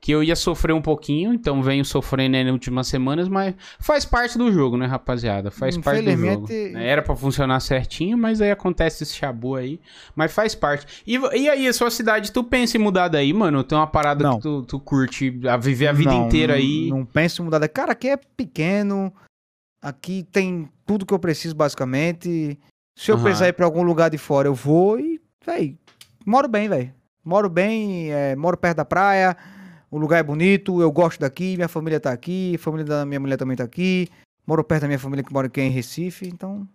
que eu ia sofrer um pouquinho, então venho sofrendo aí nas últimas semanas, mas faz parte do jogo, né, rapaziada? Faz parte do jogo. Né? Era pra funcionar certinho, mas aí acontece esse chabu aí, mas faz parte. E, e aí, a sua cidade, tu pensa em mudar daí, mano? Tem uma parada Não. que tu, tu curte a viver a vida Não, inteira não- aí. Não penso em mudar daqui. Cara, aqui é pequeno. Aqui tem tudo que eu preciso, basicamente. Se eu Aham. precisar ir pra algum lugar de fora, eu vou e, véi, moro bem, velho. Moro bem, é, moro perto da praia. O lugar é bonito, eu gosto daqui, minha família tá aqui, a família da minha mulher também tá aqui. Moro perto da minha família que mora aqui em Recife, então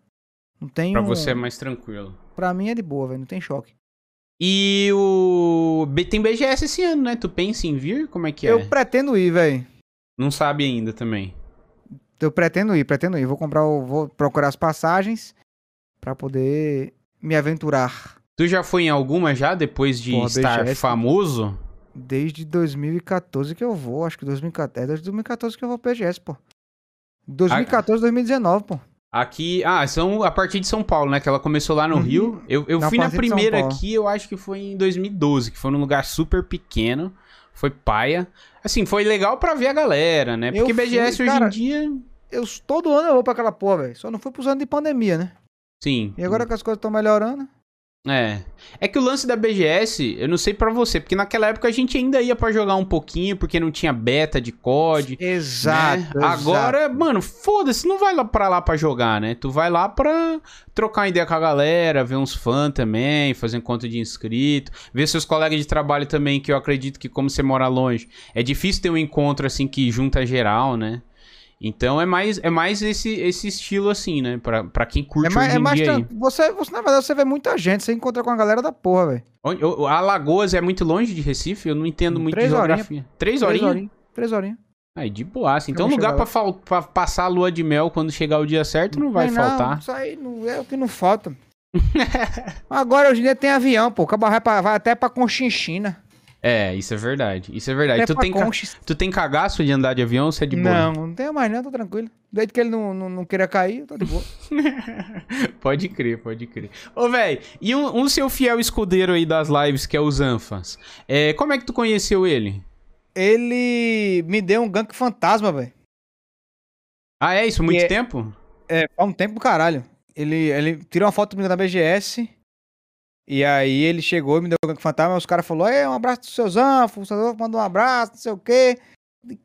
não tenho. Pra você é mais tranquilo. Pra mim é de boa, velho, não tem choque. E o. Tem BGS esse ano, né? Tu pensa em vir? Como é que é? Eu pretendo ir, velho. Não sabe ainda também. Eu pretendo ir, pretendo ir. Vou comprar, o- vou procurar as passagens pra poder me aventurar. Tu já foi em alguma já, depois de Porra, estar BGS. famoso? Desde 2014 que eu vou, acho que 2014, é desde 2014 que eu vou pro PGS, pô. 2014, 2019, pô. Aqui. Ah, são a partir de São Paulo, né? Que ela começou lá no Uhum. Rio. Eu, eu Na fui na primeira aqui, eu acho que foi em 2012, que foi num lugar super pequeno. Foi paia. Assim, foi legal pra ver a galera, né? Eu Porque fui, BGS hoje cara, em dia. Eu, todo ano eu vou pra aquela porra, velho. Só não fui pros anos de pandemia, né? Sim. E agora que as coisas estão melhorando. É. É que o lance da BGS, eu não sei pra você, porque naquela época a gente ainda ia pra jogar um pouquinho, porque não tinha beta de COD. Exato. né? Agora, mano, foda-se, não vai lá pra lá pra jogar, né? Tu vai lá pra trocar uma ideia com a galera, ver uns fãs também, fazer conta de inscrito, ver seus colegas de trabalho também, que eu acredito que como você mora longe, é difícil ter um encontro assim que junta geral, né? Então é mais, é mais esse, esse estilo assim, né? Pra, pra quem curte É mais, hoje é em mais dia aí. você, você, na verdade, você vê muita gente, você encontra com a galera da porra, velho. Alagoas é muito longe de Recife? Eu não entendo muito Três de horinhas. geografia. Três Três horinhas? Três horinhas. Aí, de boaça. Então, lugar pra, fal- pra passar a lua de mel quando chegar o dia certo não vai Mas faltar. Isso aí não é o que não falta. [LAUGHS] Agora, hoje em dia tem avião, pô. O vai, pra- vai até pra Conchinchina. É, isso é verdade. Isso é verdade. Até Tu tem, ca- tu tem cagaço de andar de avião ou você é de boa? Não, não tenho mais não, tô tranquilo. Desde que ele não, não, não queira cair, eu tô de boa. [LAUGHS] pode crer, pode crer. Ô, velho, e um, um seu fiel escudeiro aí das lives, que é o Zanfas. É, como é que tu conheceu ele? ele me deu um gank fantasma, velho. Ah, é isso? Muito E é- tempo? É, faz um tempo do caralho. Ele, ele tirou uma foto comigo na BGS. E aí ele chegou e me deu um gank fantasma. Os caras falaram: É, um abraço do seu Zanfo, o seu manda um abraço, não sei o quê.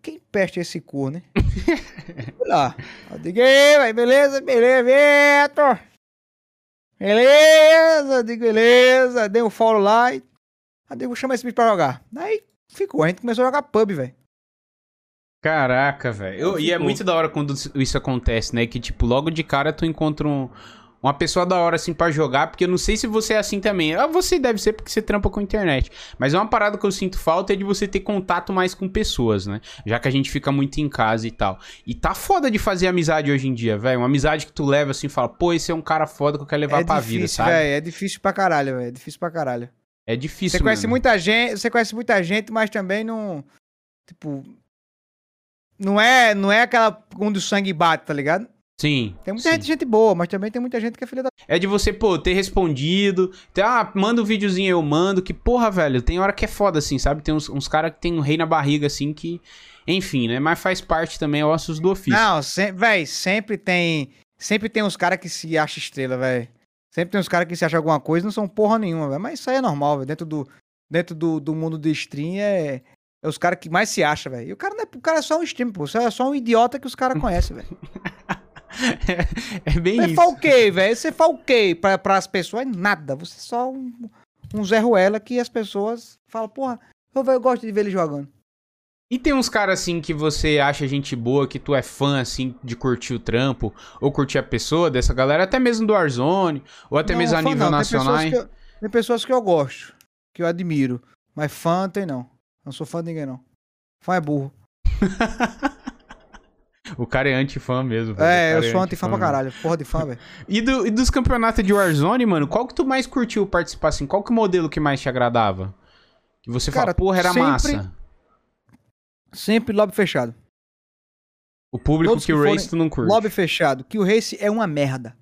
Quem peste esse cu, né? [LAUGHS] Fui lá. Eu digo, "Ei, véi, beleza, beleza, Vitor. Beleza, eu digo, beleza. Dei um follow lá e. Eu digo, vou chamar esse bicho pra jogar. Aí ficou, a gente começou a jogar pub, velho. Caraca, velho. E é muito da hora quando isso acontece, né? Que, tipo, logo de cara tu encontra um- uma pessoa da hora, assim, pra jogar. Porque eu não sei se você é assim também. Ah, você deve ser porque você trampa com internet. Mas é uma parada que eu sinto falta é de você ter contato mais com pessoas, né? Já que a gente fica muito em casa e tal. E tá foda de fazer amizade hoje em dia, velho. Uma amizade que tu leva assim e fala, pô, esse é um cara foda que eu quero levar é pra difícil, vida, sabe? velho. É difícil pra caralho, velho. É difícil pra caralho. É difícil, Você conhece mano. muita gente, você conhece muita gente, mas também não, tipo, não é, não é aquela onde o sangue bate, tá ligado? Sim. Tem muita sim. gente, gente boa, mas também tem muita gente que é filha da É de você, pô, ter respondido. Ter, ah, manda um videozinho, eu mando. Que porra, velho. Tem hora que é foda, assim, sabe? Tem uns, uns caras que tem um rei na barriga, assim, que. Enfim, né? Mas faz parte também, é ossos do ofício. Não, se, véi, sempre tem, sempre tem uns caras que se acham estrela, velho. Sempre tem uns caras que se acham alguma coisa e não são porra nenhuma, velho. Mas isso aí é normal, velho. Dentro do dentro do, do mundo do stream é é os caras que mais se acham, velho. E o cara não é, o cara é só um stream, pô. Você é só um idiota que os caras [LAUGHS] conhecem, velho. [LAUGHS] [LAUGHS] é bem Você isso. quê, velho? Você quê pra, pras pessoas? Nada. Você é só um, um Zé Ruela que as pessoas falam, porra, eu, eu gosto de ver ele jogando. E tem uns caras, assim, que você acha gente boa, que tu é fã, assim, de curtir o trampo, ou curtir a pessoa dessa galera, até mesmo do Warzone, ou até Não, mesmo a nível não. nacional. Tem pessoas, que eu, tem pessoas que eu gosto, que eu admiro. Mas fã tem não. Não sou fã de ninguém, não. Fã é burro. [LAUGHS] O cara é anti-fã mesmo. velho. O É, eu cara sou anti-fã pra caralho. Porra de fã, velho. E, do- e dos campeonatos de Warzone, mano, qual que tu mais curtiu participar, assim? Qual que o modelo que mais te agradava? Que você fala, Cara, porra, era sempre- massa. Sempre lobby fechado. O público Todos que que o Race tu não curte. Lobby fechado. Que o Race é uma merda.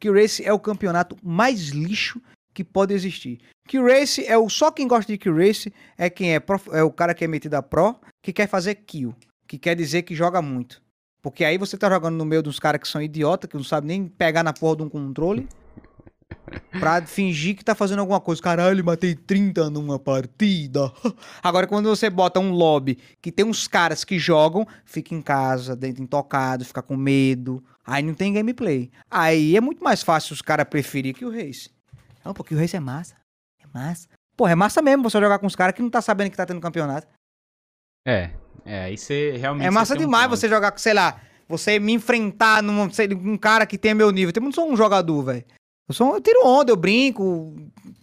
Que o Race é o campeonato mais lixo que pode existir. Que o Race é o só quem gosta de Kill Race é quem é, prof- é o cara que é metido a pro, que quer fazer kill, que quer dizer que joga muito. Porque aí você tá jogando no meio dos caras que são idiota, que não sabem nem pegar na porra de um controle. [LAUGHS] Pra fingir que tá fazendo alguma coisa. Caralho, matei 30 numa partida. [LAUGHS] Agora, quando você bota um lobby que tem uns caras que jogam, fica em casa, dentro intocado, fica com medo. Aí não tem gameplay. Aí é muito mais fácil os caras preferir que o Race. Não, porque o Race é massa. É massa. Pô, é massa mesmo você jogar com os caras que não tá sabendo que tá tendo campeonato. É, é, aí você realmente... É massa um demais ponto. você jogar com, sei lá, você me enfrentar num sei, um cara que tem meu nível. Eu não sou um jogador, velho. Eu sou, eu tiro onda, eu brinco,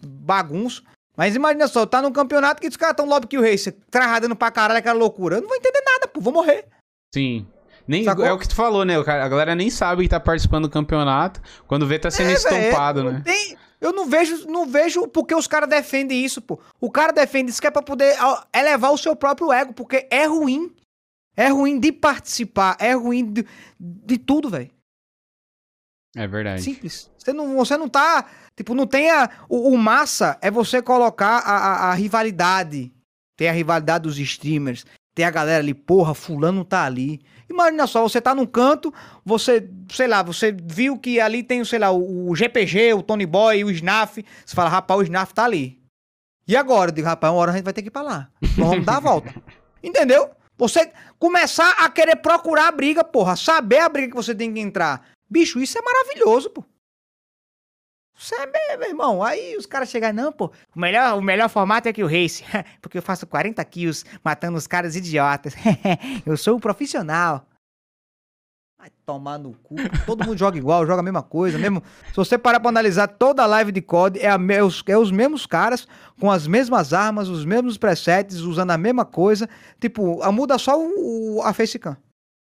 bagunço. Mas imagina só, tá num campeonato que os caras tão lobby que o rei, você trarradando pra caralho aquela loucura. Eu não vou entender nada, pô, vou morrer. Sim. Nem, Sacou? é o que tu falou, né? A galera nem sabe que tá participando do campeonato. Quando vê, tá sendo É, estompado, não né? tem- eu não vejo, não vejo porque os caras defendem isso, pô. O cara defende isso que é pra poder elevar o seu próprio ego, porque é ruim. É ruim de participar, é ruim de, de tudo, velho. É verdade. Simples. Você não, você não tá. Tipo, não tem a. O, o massa é você colocar a, a, a rivalidade. Tem a rivalidade dos streamers. Tem a galera ali, porra, fulano tá ali. Imagina só, você tá num canto, você, sei lá, você viu que ali tem, sei lá, o, o GPG, o Tony Boy, o Snaf. Você fala, rapaz, o Snaf tá ali. E agora? Eu digo, rapaz, uma hora a gente vai ter que ir pra lá. Nós vamos dar a volta. [LAUGHS] Entendeu? Você começar a querer procurar a briga, porra. Saber a briga que você tem que entrar. Bicho, isso é maravilhoso, pô. Isso é meu irmão. Aí os caras chegam, não, pô. O melhor, o melhor formato é que o Race. [LAUGHS] Porque eu faço 40 kills matando os caras idiotas. [LAUGHS] eu sou um profissional. Vai tomar no cu. Todo mundo joga igual, joga a mesma coisa. Mesmo. Se você parar pra analisar toda a live de COD, é, a me- os, é os mesmos caras, com as mesmas armas, os mesmos presets, usando a mesma coisa. Tipo, muda só o- a facecam.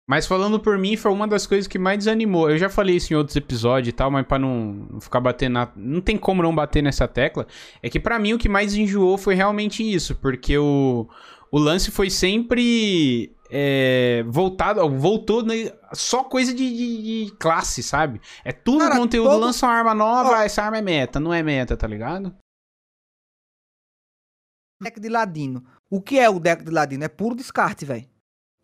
Mas falando por mim, foi uma das coisas que mais desanimou. Eu já falei isso em outros episódios e tal, mas pra não ficar batendo na... Não tem como não bater nessa tecla. É que pra mim o que mais enjoou foi realmente isso. Porque o, o lance foi sempre... é, voltado, voltou né, só coisa de, de- de classe, sabe? É tudo Cara, conteúdo, todo- lança uma arma nova, Ó. essa arma é meta, não é meta, tá ligado? moleque de ladino. O que é o deck de ladino? É puro descarte, velho.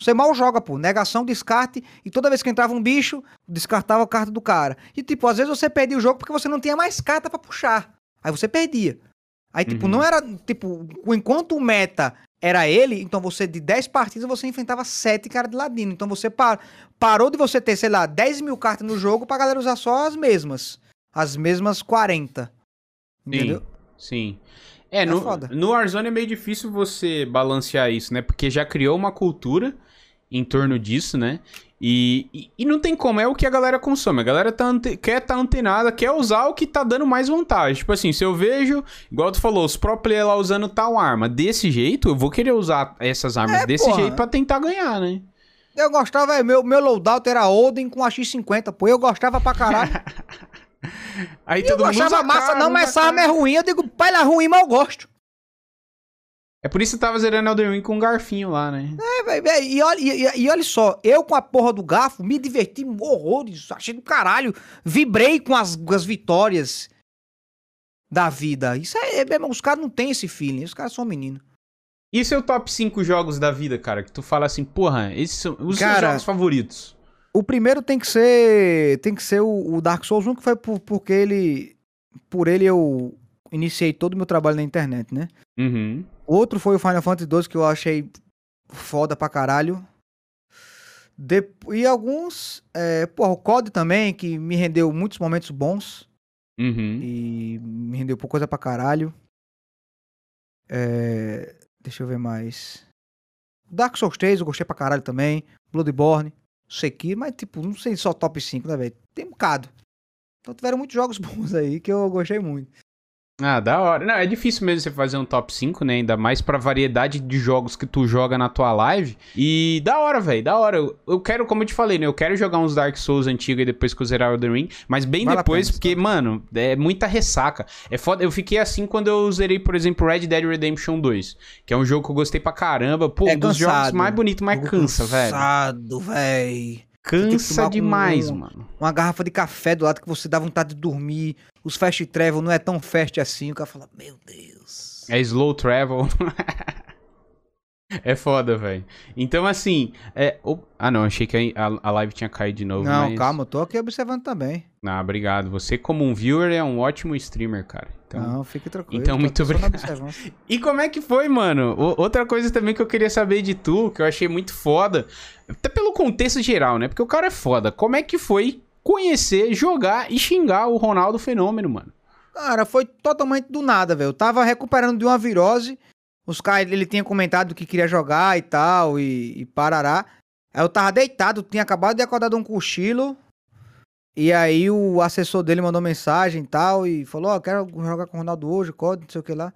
Você mal joga, pô. Negação, descarte. E toda vez que entrava um bicho, descartava a carta do cara. E, tipo, às vezes você perdia o jogo porque você não tinha mais carta pra puxar. Aí você perdia. Aí, tipo, Uhum. não era. Tipo, enquanto o meta era ele, então você, de 10 partidas, você enfrentava 7 caras de ladino. Então você par- parou de você ter, sei lá, 10 mil cartas no jogo pra galera usar só as mesmas. As mesmas 40. Entendeu? Sim. É, É no, foda. no Warzone é meio difícil você balancear isso, né? Porque já criou uma cultura em torno disso, né? E, e, e não tem como, é o que a galera consome. A galera tá ante- quer estar tá antenada, quer usar o que tá dando mais vantagem. Tipo assim, se eu vejo, igual tu falou, os pro player lá usando tal arma desse jeito, eu vou querer usar essas armas É, desse porra. jeito pra tentar ganhar, né? Eu gostava, é, meu, meu loadout era Odin com a X50, pô. Eu gostava pra caralho. [LAUGHS] Aí E eu todo mundo achava massa, cara, não, mas essa arma é ruim. Eu digo, pai, ela é ruim, mas eu gosto. É por isso que tava zerando Elden Ring com um garfinho lá, né? É, véi, e, olha, e, e- olha só, eu com a porra do garfo me diverti horrores, achei do caralho. Vibrei com as, as vitórias da vida. Isso é, é os caras não têm esse feeling, os caras são meninos. E seu top 5 jogos da vida, cara? Que tu fala assim, porra, esses são os seus Cara, jogos favoritos. O primeiro tem que ser tem que ser o, o Dark Souls 1, que foi por, porque ele por ele eu iniciei todo o meu trabalho na internet, né? Uhum. Outro foi o Final Fantasy XII, que eu achei foda pra caralho. De- E alguns. É, porra, o COD também, que me rendeu muitos momentos bons. Uhum. E me rendeu por coisa pra caralho. É, deixa eu ver mais. Dark Souls 3 eu gostei pra caralho também. Bloodborne, Sekiro, mas tipo, não sei só top 5, né, velho? Tem um bocado. Então tiveram muitos jogos [LAUGHS] bons aí que eu gostei muito. Ah, da hora. Não, é difícil mesmo você fazer um top 5, né? Ainda mais pra variedade de jogos que tu joga na tua live. E da hora, velho, da hora. Eu, eu quero, como eu te falei, né? Eu quero jogar uns Dark Souls antigos e depois que eu zerar o Elden Ring. Mas bem depois, pena, porque, tá? mano, é muita ressaca. É foda. Eu fiquei assim quando eu zerei, por exemplo, Red Dead Redemption 2. Que é um jogo que eu gostei pra caramba. Pô, É um dos jogos mais bonitos, mas cansa, velho. Cansado, velho. Cansa demais, um- mano. Uma garrafa de café do lado que você dá vontade de dormir. Os fast travel não é tão fast assim. O cara fala, meu Deus. É slow travel. é foda, velho. Então, assim. É... Ah, não. Achei que a, a live tinha caído de novo. Não, mas... calma, eu tô aqui observando também. Ah, obrigado. Você, como um viewer, é um ótimo streamer, cara. Então... Não, fique tranquilo. então, muito obrigado. E como é que foi, mano? O- outra coisa também que eu queria saber de tu, que eu achei muito foda, até pelo contexto geral, né? Porque o cara é foda. Como é que foi conhecer, jogar e xingar o Ronaldo Fenômeno, mano? Cara, foi totalmente do nada, velho. Eu tava recuperando de uma virose. Os caras, ele tinha comentado que queria jogar e tal, e, e parará. Aí eu tava deitado, tinha acabado de acordar de um cochilo. E aí o assessor dele mandou mensagem e tal, e falou, ó, quero jogar com o Ronaldo hoje, código, não sei o que lá.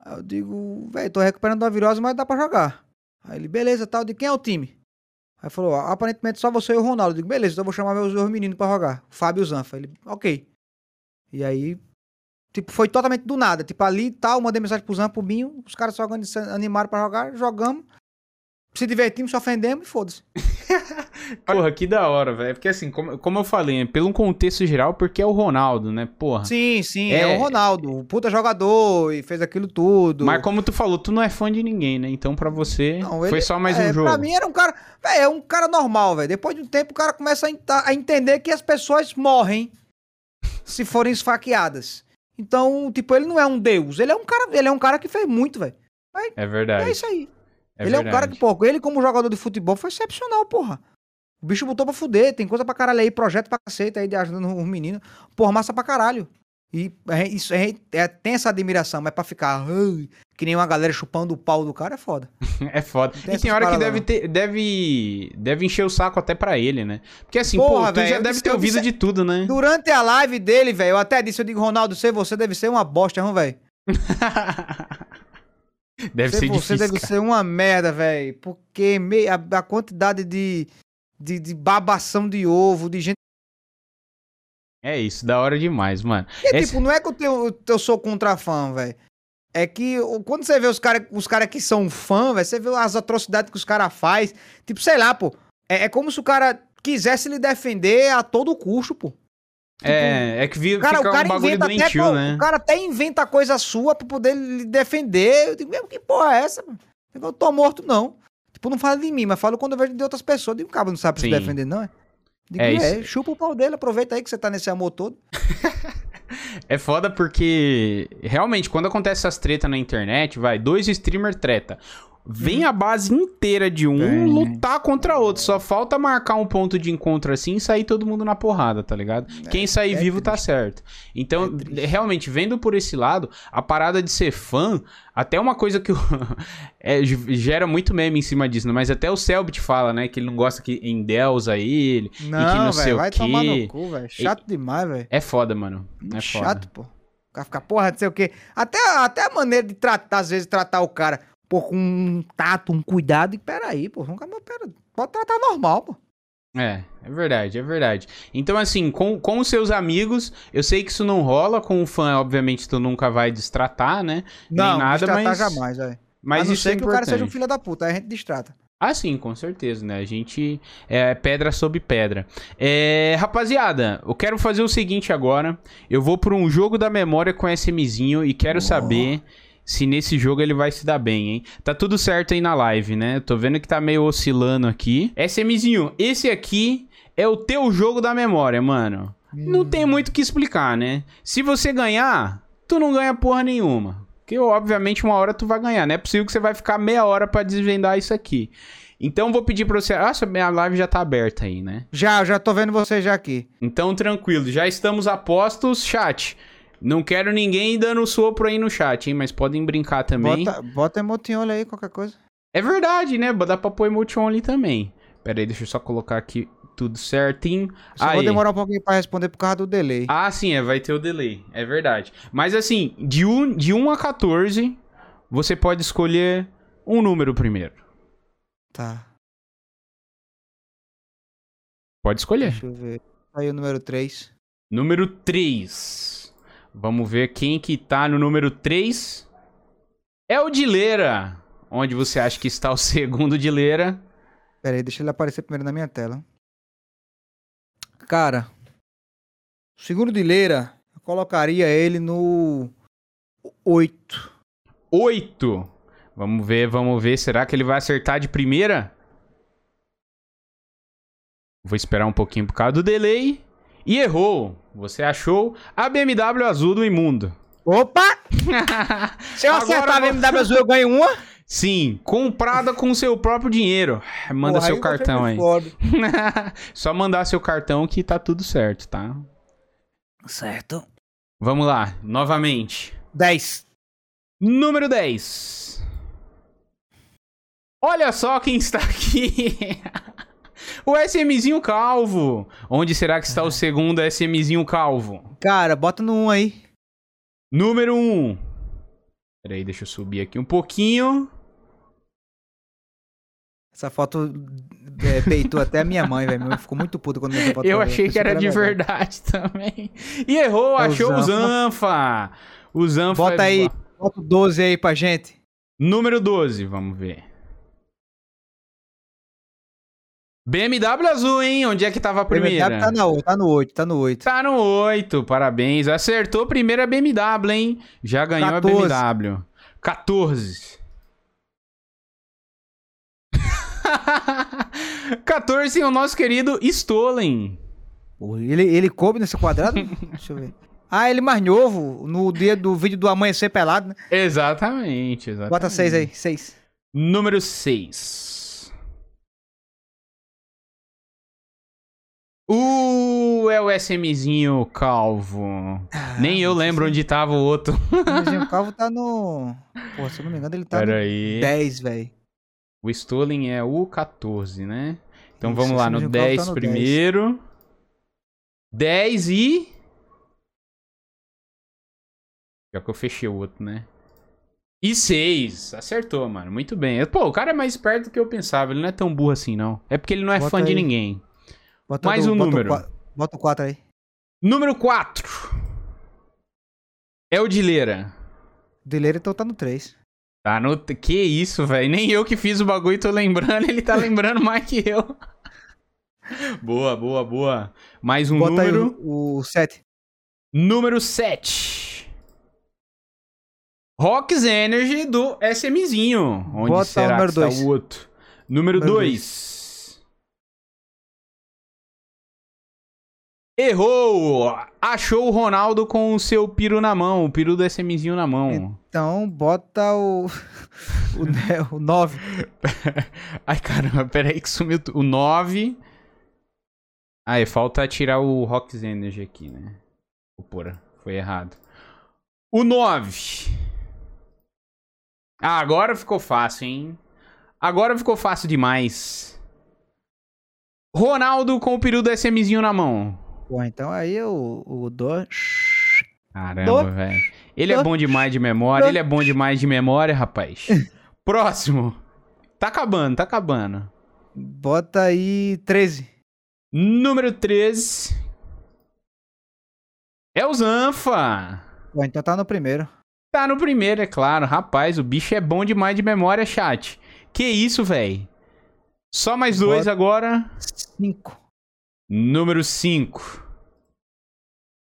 Aí eu digo, velho, tô recuperando da virose, mas dá pra jogar. Aí ele, beleza, tal, de quem é o time? Aí falou, aparentemente só você e o Ronaldo. Eu digo, beleza, então eu vou chamar meus dois meninos pra jogar. O Fábio e o Zanfa. Ele, ok. E aí, tipo, foi totalmente do nada. Tipo, ali e tal, mandei mensagem pro Zanfa, pro Binho, os caras só animaram pra jogar, jogamos, se divertimos, se ofendemos e foda-se. [LAUGHS] Porra, que da hora, velho. Porque assim, como, como eu falei, é pelo contexto geral, porque é o Ronaldo, né? Porra. Sim, sim, é, É. o Ronaldo, o puta jogador e fez aquilo tudo. Mas como tu falou, tu não é fã de ninguém, né? Então pra você Não, foi ele- só mais é, um jogo. Pra mim era um cara. Véi, é um cara normal, velho. Depois de um tempo o cara começa a, a entender que as pessoas morrem [LAUGHS] se forem esfaqueadas. Então, tipo, ele não é um deus. Ele é um cara, ele é um cara que fez muito, velho. É É verdade. isso aí. é ele é um cara verdade. que, pô, ele como jogador de futebol foi excepcional, porra. O bicho botou pra fuder, tem coisa pra caralho aí, projeto pra caceta aí, de ajudando os meninos. Porra, massa pra caralho. E é, isso é, é- tem essa admiração, mas pra ficar "Ai", que nem uma galera chupando o pau do cara é foda. [LAUGHS] É foda. Tem e tem hora que deve ter, deve, deve encher o saco até pra ele, né? Porque assim, Porra, pô, tu já deve ter ouvido disse- de tudo, né? Durante a live dele, velho, eu até disse, eu digo, Ronaldo, ser você deve ser uma bosta, não, velho? [LAUGHS] deve Ser ser você difícil, deve cara. ser uma merda, velho. Porque me- a, a quantidade de, de, de babação de ovo, de gente. É isso, da hora demais, mano. E, Esse- tipo, não é que eu, tenho, eu sou contra fã, velho. É que quando você vê os caras os cara que são fã, velho, você vê as atrocidades que os caras faz. Tipo, sei lá, pô. É, é como se o cara quisesse lhe defender a todo custo, pô. é, é que vi, O cara, fica o cara um bagulho inventa até doentio, co- né? O cara até inventa coisa sua pra poder lhe defender. Eu digo, mesmo que porra é essa, mano? Eu tô morto, não. Tipo, não fala de mim, mas falo quando eu vejo de outras pessoas. Digo, cabo não sabe se Sim. defender, não, é? Digo, É, é, chupa o pau dele, aproveita aí que você tá nesse amor todo. [LAUGHS] É foda porque realmente quando acontece essas tretas na internet, vai, dois streamer treta. Vem a base inteira de um Vem. lutar contra outro. Só falta marcar um ponto de encontro assim e sair todo mundo na porrada, tá ligado? Quem sair é vivo tá certo. Então, realmente, vendo por esse lado, a parada de ser fã, até uma coisa que eu- [LAUGHS] é, gera muito meme em cima disso, né? mas até o Selbit fala, né? Que ele não gosta que endeusa ele e que não Não, sei velho, o vai quê. tomar no cu, velho. Chato demais, velho. É foda, mano. É foda. Chato, pô. O cara fica, porra, não sei o quê. Até, até a maneira de tratar, às vezes, tratar o cara, pô, com um tato, um cuidado. E peraí, pô. Mas pera, pode tratar normal, pô. É, é verdade, é verdade. Então, assim, com, com os seus amigos, eu sei que isso não rola, com o fã, obviamente, tu nunca vai destratar, né? Não, Nem nada, destratar mas. jamais, velho. Mas a não isso é que o cara seja um importante. filho da puta, aí a gente destrata. Ah, sim, com certeza, né? A gente é pedra sobre pedra. É, rapaziada, eu quero fazer o seguinte agora. Eu vou por um jogo da memória com SMzinho e quero saber se nesse jogo ele vai se dar bem, hein? Tá tudo certo aí na live, né? Tô vendo que tá meio oscilando aqui. SMzinho, esse aqui é o teu jogo da memória, mano. Não tem muito o que explicar, né? Se você ganhar, tu não ganha porra nenhuma. Porque, obviamente, uma hora tu vai ganhar. Não é possível que você vai ficar meia hora pra desvendar isso aqui. Então, vou pedir pra você... Nossa, minha live já tá aberta aí, né? Já, já tô vendo você já aqui. Então, tranquilo. Já estamos a postos. Chat. Não quero ninguém dando sopro aí no chat, hein? Mas podem brincar também. Bota, bota emotinho aí, qualquer coisa. É verdade, né? Dá pra pôr emotion ali também. Pera aí, deixa eu só colocar aqui tudo certinho. Só vou demorar um pouquinho pra responder por causa do delay. Ah, sim, é, vai ter o delay. É verdade. Mas assim, de 1, de 1 a 14, você pode escolher um número primeiro. Tá, Pode escolher. deixa eu ver. Aí o número 3. Número 3. Vamos ver quem que tá no número 3. É o Dileira. Onde você acha que está o [LAUGHS] segundo Dileira? Pera aí, deixa ele aparecer primeiro na minha tela. Cara, o segundo de Leira, eu colocaria ele no 8. 8. Vamos ver, vamos ver. Será que ele vai acertar de primeira? Vou esperar um pouquinho por causa do delay. E errou. Você achou a BMW azul do imundo. Opa! [LAUGHS] Se eu Agora acertar a BMW azul, eu ganho uma? Sim, comprada com seu próprio dinheiro. Manda Porra, seu aí cartão me aí. [LAUGHS] Só mandar seu cartão que tá tudo certo, tá? Certo. Vamos lá, novamente. 10. Número 10. Olha só quem está aqui. [LAUGHS] o SMzinho calvo. Onde será que está o segundo SMzinho calvo? Cara, bota no 1 aí. Número 1. Peraí, deixa eu subir aqui um pouquinho. Essa foto é, peitou até a minha mãe, velho. Ficou muito puta quando essa foto Eu achei pensei que era de verdade. verdade também. E errou, É achou o Zanfa. Zanfa. O Zanfa. Bota é- aí, bota o 12 aí pra gente. Número 12, vamos ver. BMW azul, hein? Onde é que tava a primeira? BMW tá, na, tá no 8, tá no 8. Tá no 8, parabéns. Acertou a primeira BMW, hein? Já ganhou 14. a BMW. 14. 14 é o nosso querido Stolen. Ele, ele coube nesse quadrado? [LAUGHS] Deixa eu ver. Ah, ele mais novo, no dia do vídeo do amanhecer pelado, né? Exatamente, exatamente. Bota 6 aí, 6. Número 6. Uh, é o SMzinho calvo. Nem eu lembro onde tava o outro. [LAUGHS] [LAUGHS] O Calvo tá no. Pô, se eu não me engano, ele tá Pera no aí. 10, velho. O Stolen é o 14, né? Então Isso, vamos lá, no SMzinho calvo 10 tá no 10. primeiro. 10 e. Já que eu fechei o outro, né? E 6. Acertou, mano. Muito bem. Pô, o cara é mais esperto do que eu pensava. Ele não é tão burro assim, não. É porque ele não é Bota fã de aí. ninguém. Bota Mais do- um bota o número. qua- Bota o 4 aí. Número 4. É o Dileira. O dele então tá no 3. Tá no. Que isso, velho? Nem eu que fiz o bagulho tô lembrando, [LAUGHS] ele tá lembrando mais que eu. [LAUGHS] boa, boa, boa. Mais um Bota número. o, o 7. Número 7. Rocks Energy do SMzinho. Onde Bota o será número que está dois. o outro? Número 2. Errou! Achou o Ronaldo com o seu piru na mão, o peru do SMzinho na mão. Então, bota o. o, [LAUGHS] né, o 9. [LAUGHS] Ai, caramba, peraí que sumiu o 9. Aí, falta tirar o Rocks Energy aqui, né? Porra, foi errado. O 9. Ah, agora ficou fácil, hein? Agora ficou fácil demais. Ronaldo com o peru do SMzinho na mão. Pô, então aí o, o 2. Caramba, Do- velho. Ele é do- bom demais de memória, do- ele é bom demais de memória, rapaz. [LAUGHS] Próximo. Tá acabando, tá acabando. Bota aí 13. Número 13. É o Zanfa. Pô, então tá no primeiro. Tá no primeiro, é claro. Rapaz, o bicho é bom demais de memória, chat. Que isso, velho? Só mais dois Bota- agora. 5. Número 5.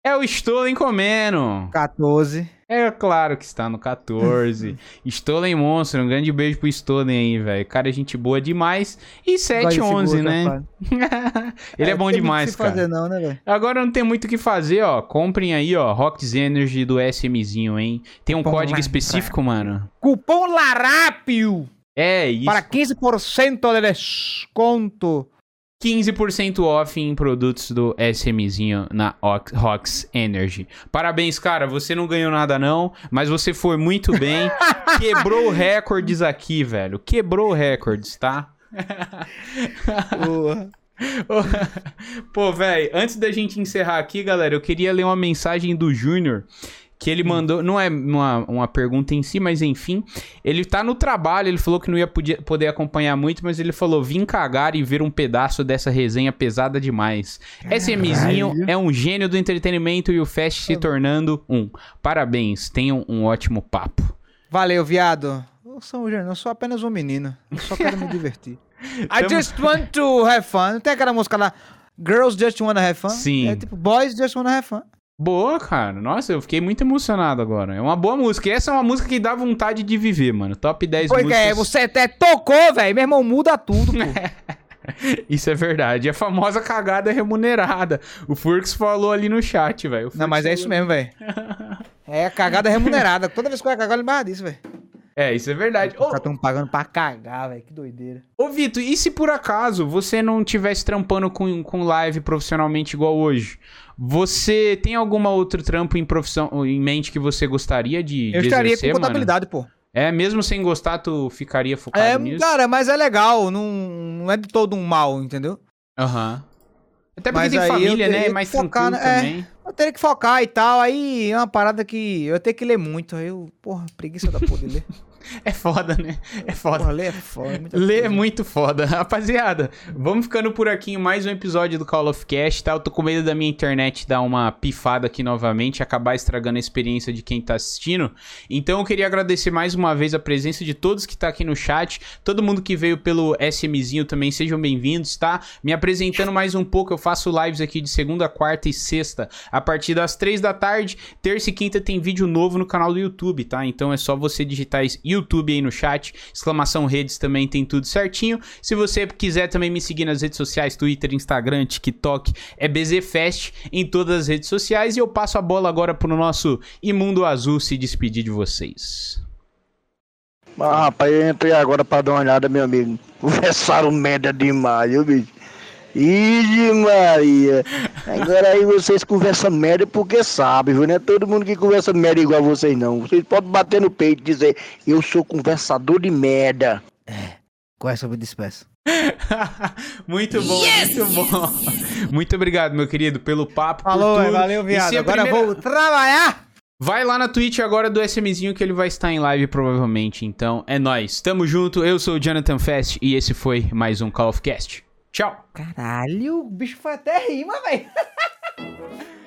É o Stolen comendo. 14. É claro que está no 14. [LAUGHS] Stolen Monstro, um grande beijo pro Stolen aí, velho. Cara, é gente boa demais. E 7 11, né? [LAUGHS] Ele é, bom demais, cara. fazer não, né? Agora não tem muito o que fazer, ó. Comprem aí, ó, Rocks Energy do SMzinho, hein? Tem um Cupom código específico, mano. Cupom LARAPIO É isso. para 15% de desconto. 15% off em produtos do SMzinho na Ox- Rocks Energy. Parabéns, cara. Você não ganhou nada, não, mas você foi muito bem. [LAUGHS] Quebrou recordes aqui, velho. Quebrou recordes, tá? [LAUGHS] Porra. Pô, velho, antes da gente encerrar aqui, galera, eu queria ler uma mensagem do Júnior. Que ele mandou, não é uma, uma pergunta em si, mas enfim. Ele tá no trabalho, ele falou que não ia podia- poder acompanhar muito, mas ele falou: vim cagar e ver um pedaço dessa resenha pesada demais. SMzinho é um gênio do entretenimento e o Fast se tornando um. Parabéns, tenham um ótimo papo. Valeu, viado. Eu sou, eu sou apenas um menino. Eu só quero me [LAUGHS] divertir. I just want to have fun. Não tem aquela música lá? Girls just wanna have fun? Sim. É tipo, boys just wanna have fun. Boa, cara. Nossa, eu fiquei muito emocionado agora. É uma boa música. E essa é uma música que dá vontade de viver, mano. Top 10 Pois músicas. é, você até tocou, velho. Meu irmão, muda tudo. [LAUGHS] Isso é verdade. A famosa cagada remunerada. O Furks falou ali no chat, velho. Não, mas é falou- isso mesmo, velho. [LAUGHS] É a cagada remunerada. Toda vez que eu ia cagar, eu lembrava disso, velho. É, isso é verdade. Os caras tão pagando pra cagar, velho. Que doideira. Ô, Vitor, e se por acaso você não tivesse trampando com, com live profissionalmente igual hoje? Você tem alguma outro trampo em profissão em mente que você gostaria de, Eu de estaria exercer, com mano? contabilidade, pô. É, mesmo sem gostar, tu ficaria focado É, nisso? cara, mas é legal. Não, não é de todo um mal, entendeu? Aham. Até porque Mas tem família, né? É mais focar, tranquilo? É. também. Eu teria que focar e tal. Aí é uma parada que eu tenho que ler muito. Aí eu, porra, preguiça da porra de ler. [LAUGHS] É foda, né? É foda. Porra, ler é foda. é Lê é coisa. muito foda. [LAUGHS] Rapaziada, vamos ficando por aqui em mais um episódio do Call of Cast, tá? Eu tô com medo da minha internet dar uma pifada aqui novamente, acabar estragando a experiência de quem tá assistindo. Então eu queria agradecer mais uma vez a presença de todos que tá aqui no chat, todo mundo que veio pelo SMzinho também, sejam bem-vindos, tá? Me apresentando mais um pouco, eu faço lives aqui de segunda, quarta e sexta, a partir das três da tarde. Terça e quinta tem vídeo novo no canal do YouTube, tá? Então é só você digitar YouTube aí no chat, exclamação redes também tem tudo certinho. Se você quiser também me seguir nas redes sociais, Twitter, Instagram, TikTok, é BZFest em todas as redes sociais. E eu passo a bola agora pro nosso Imundo Azul se despedir de vocês. Ah, rapaz, eu entrei agora pra dar uma olhada, meu amigo. [LAUGHS] Conversaram merda demais, viu, bicho? Ih, Maria. Agora aí vocês conversam merda porque sabem, viu? Não é todo mundo que conversa merda igual vocês, não. Vocês podem bater no peito e dizer, eu sou conversador de merda. Com essa eu me despeço. muito bom, Yes! muito bom. Muito obrigado, meu querido, pelo papo. por Falou, tudo. valeu, viado. Agora eu primeira- vou trabalhar. Vai lá na Twitch agora do SMzinho que ele vai estar em live provavelmente. Então é nóis. Tamo junto. Eu sou o Jonathan Fest e esse foi mais um Call of Cast. Tchau. Caralho, o bicho foi até rima, velho. [LAUGHS]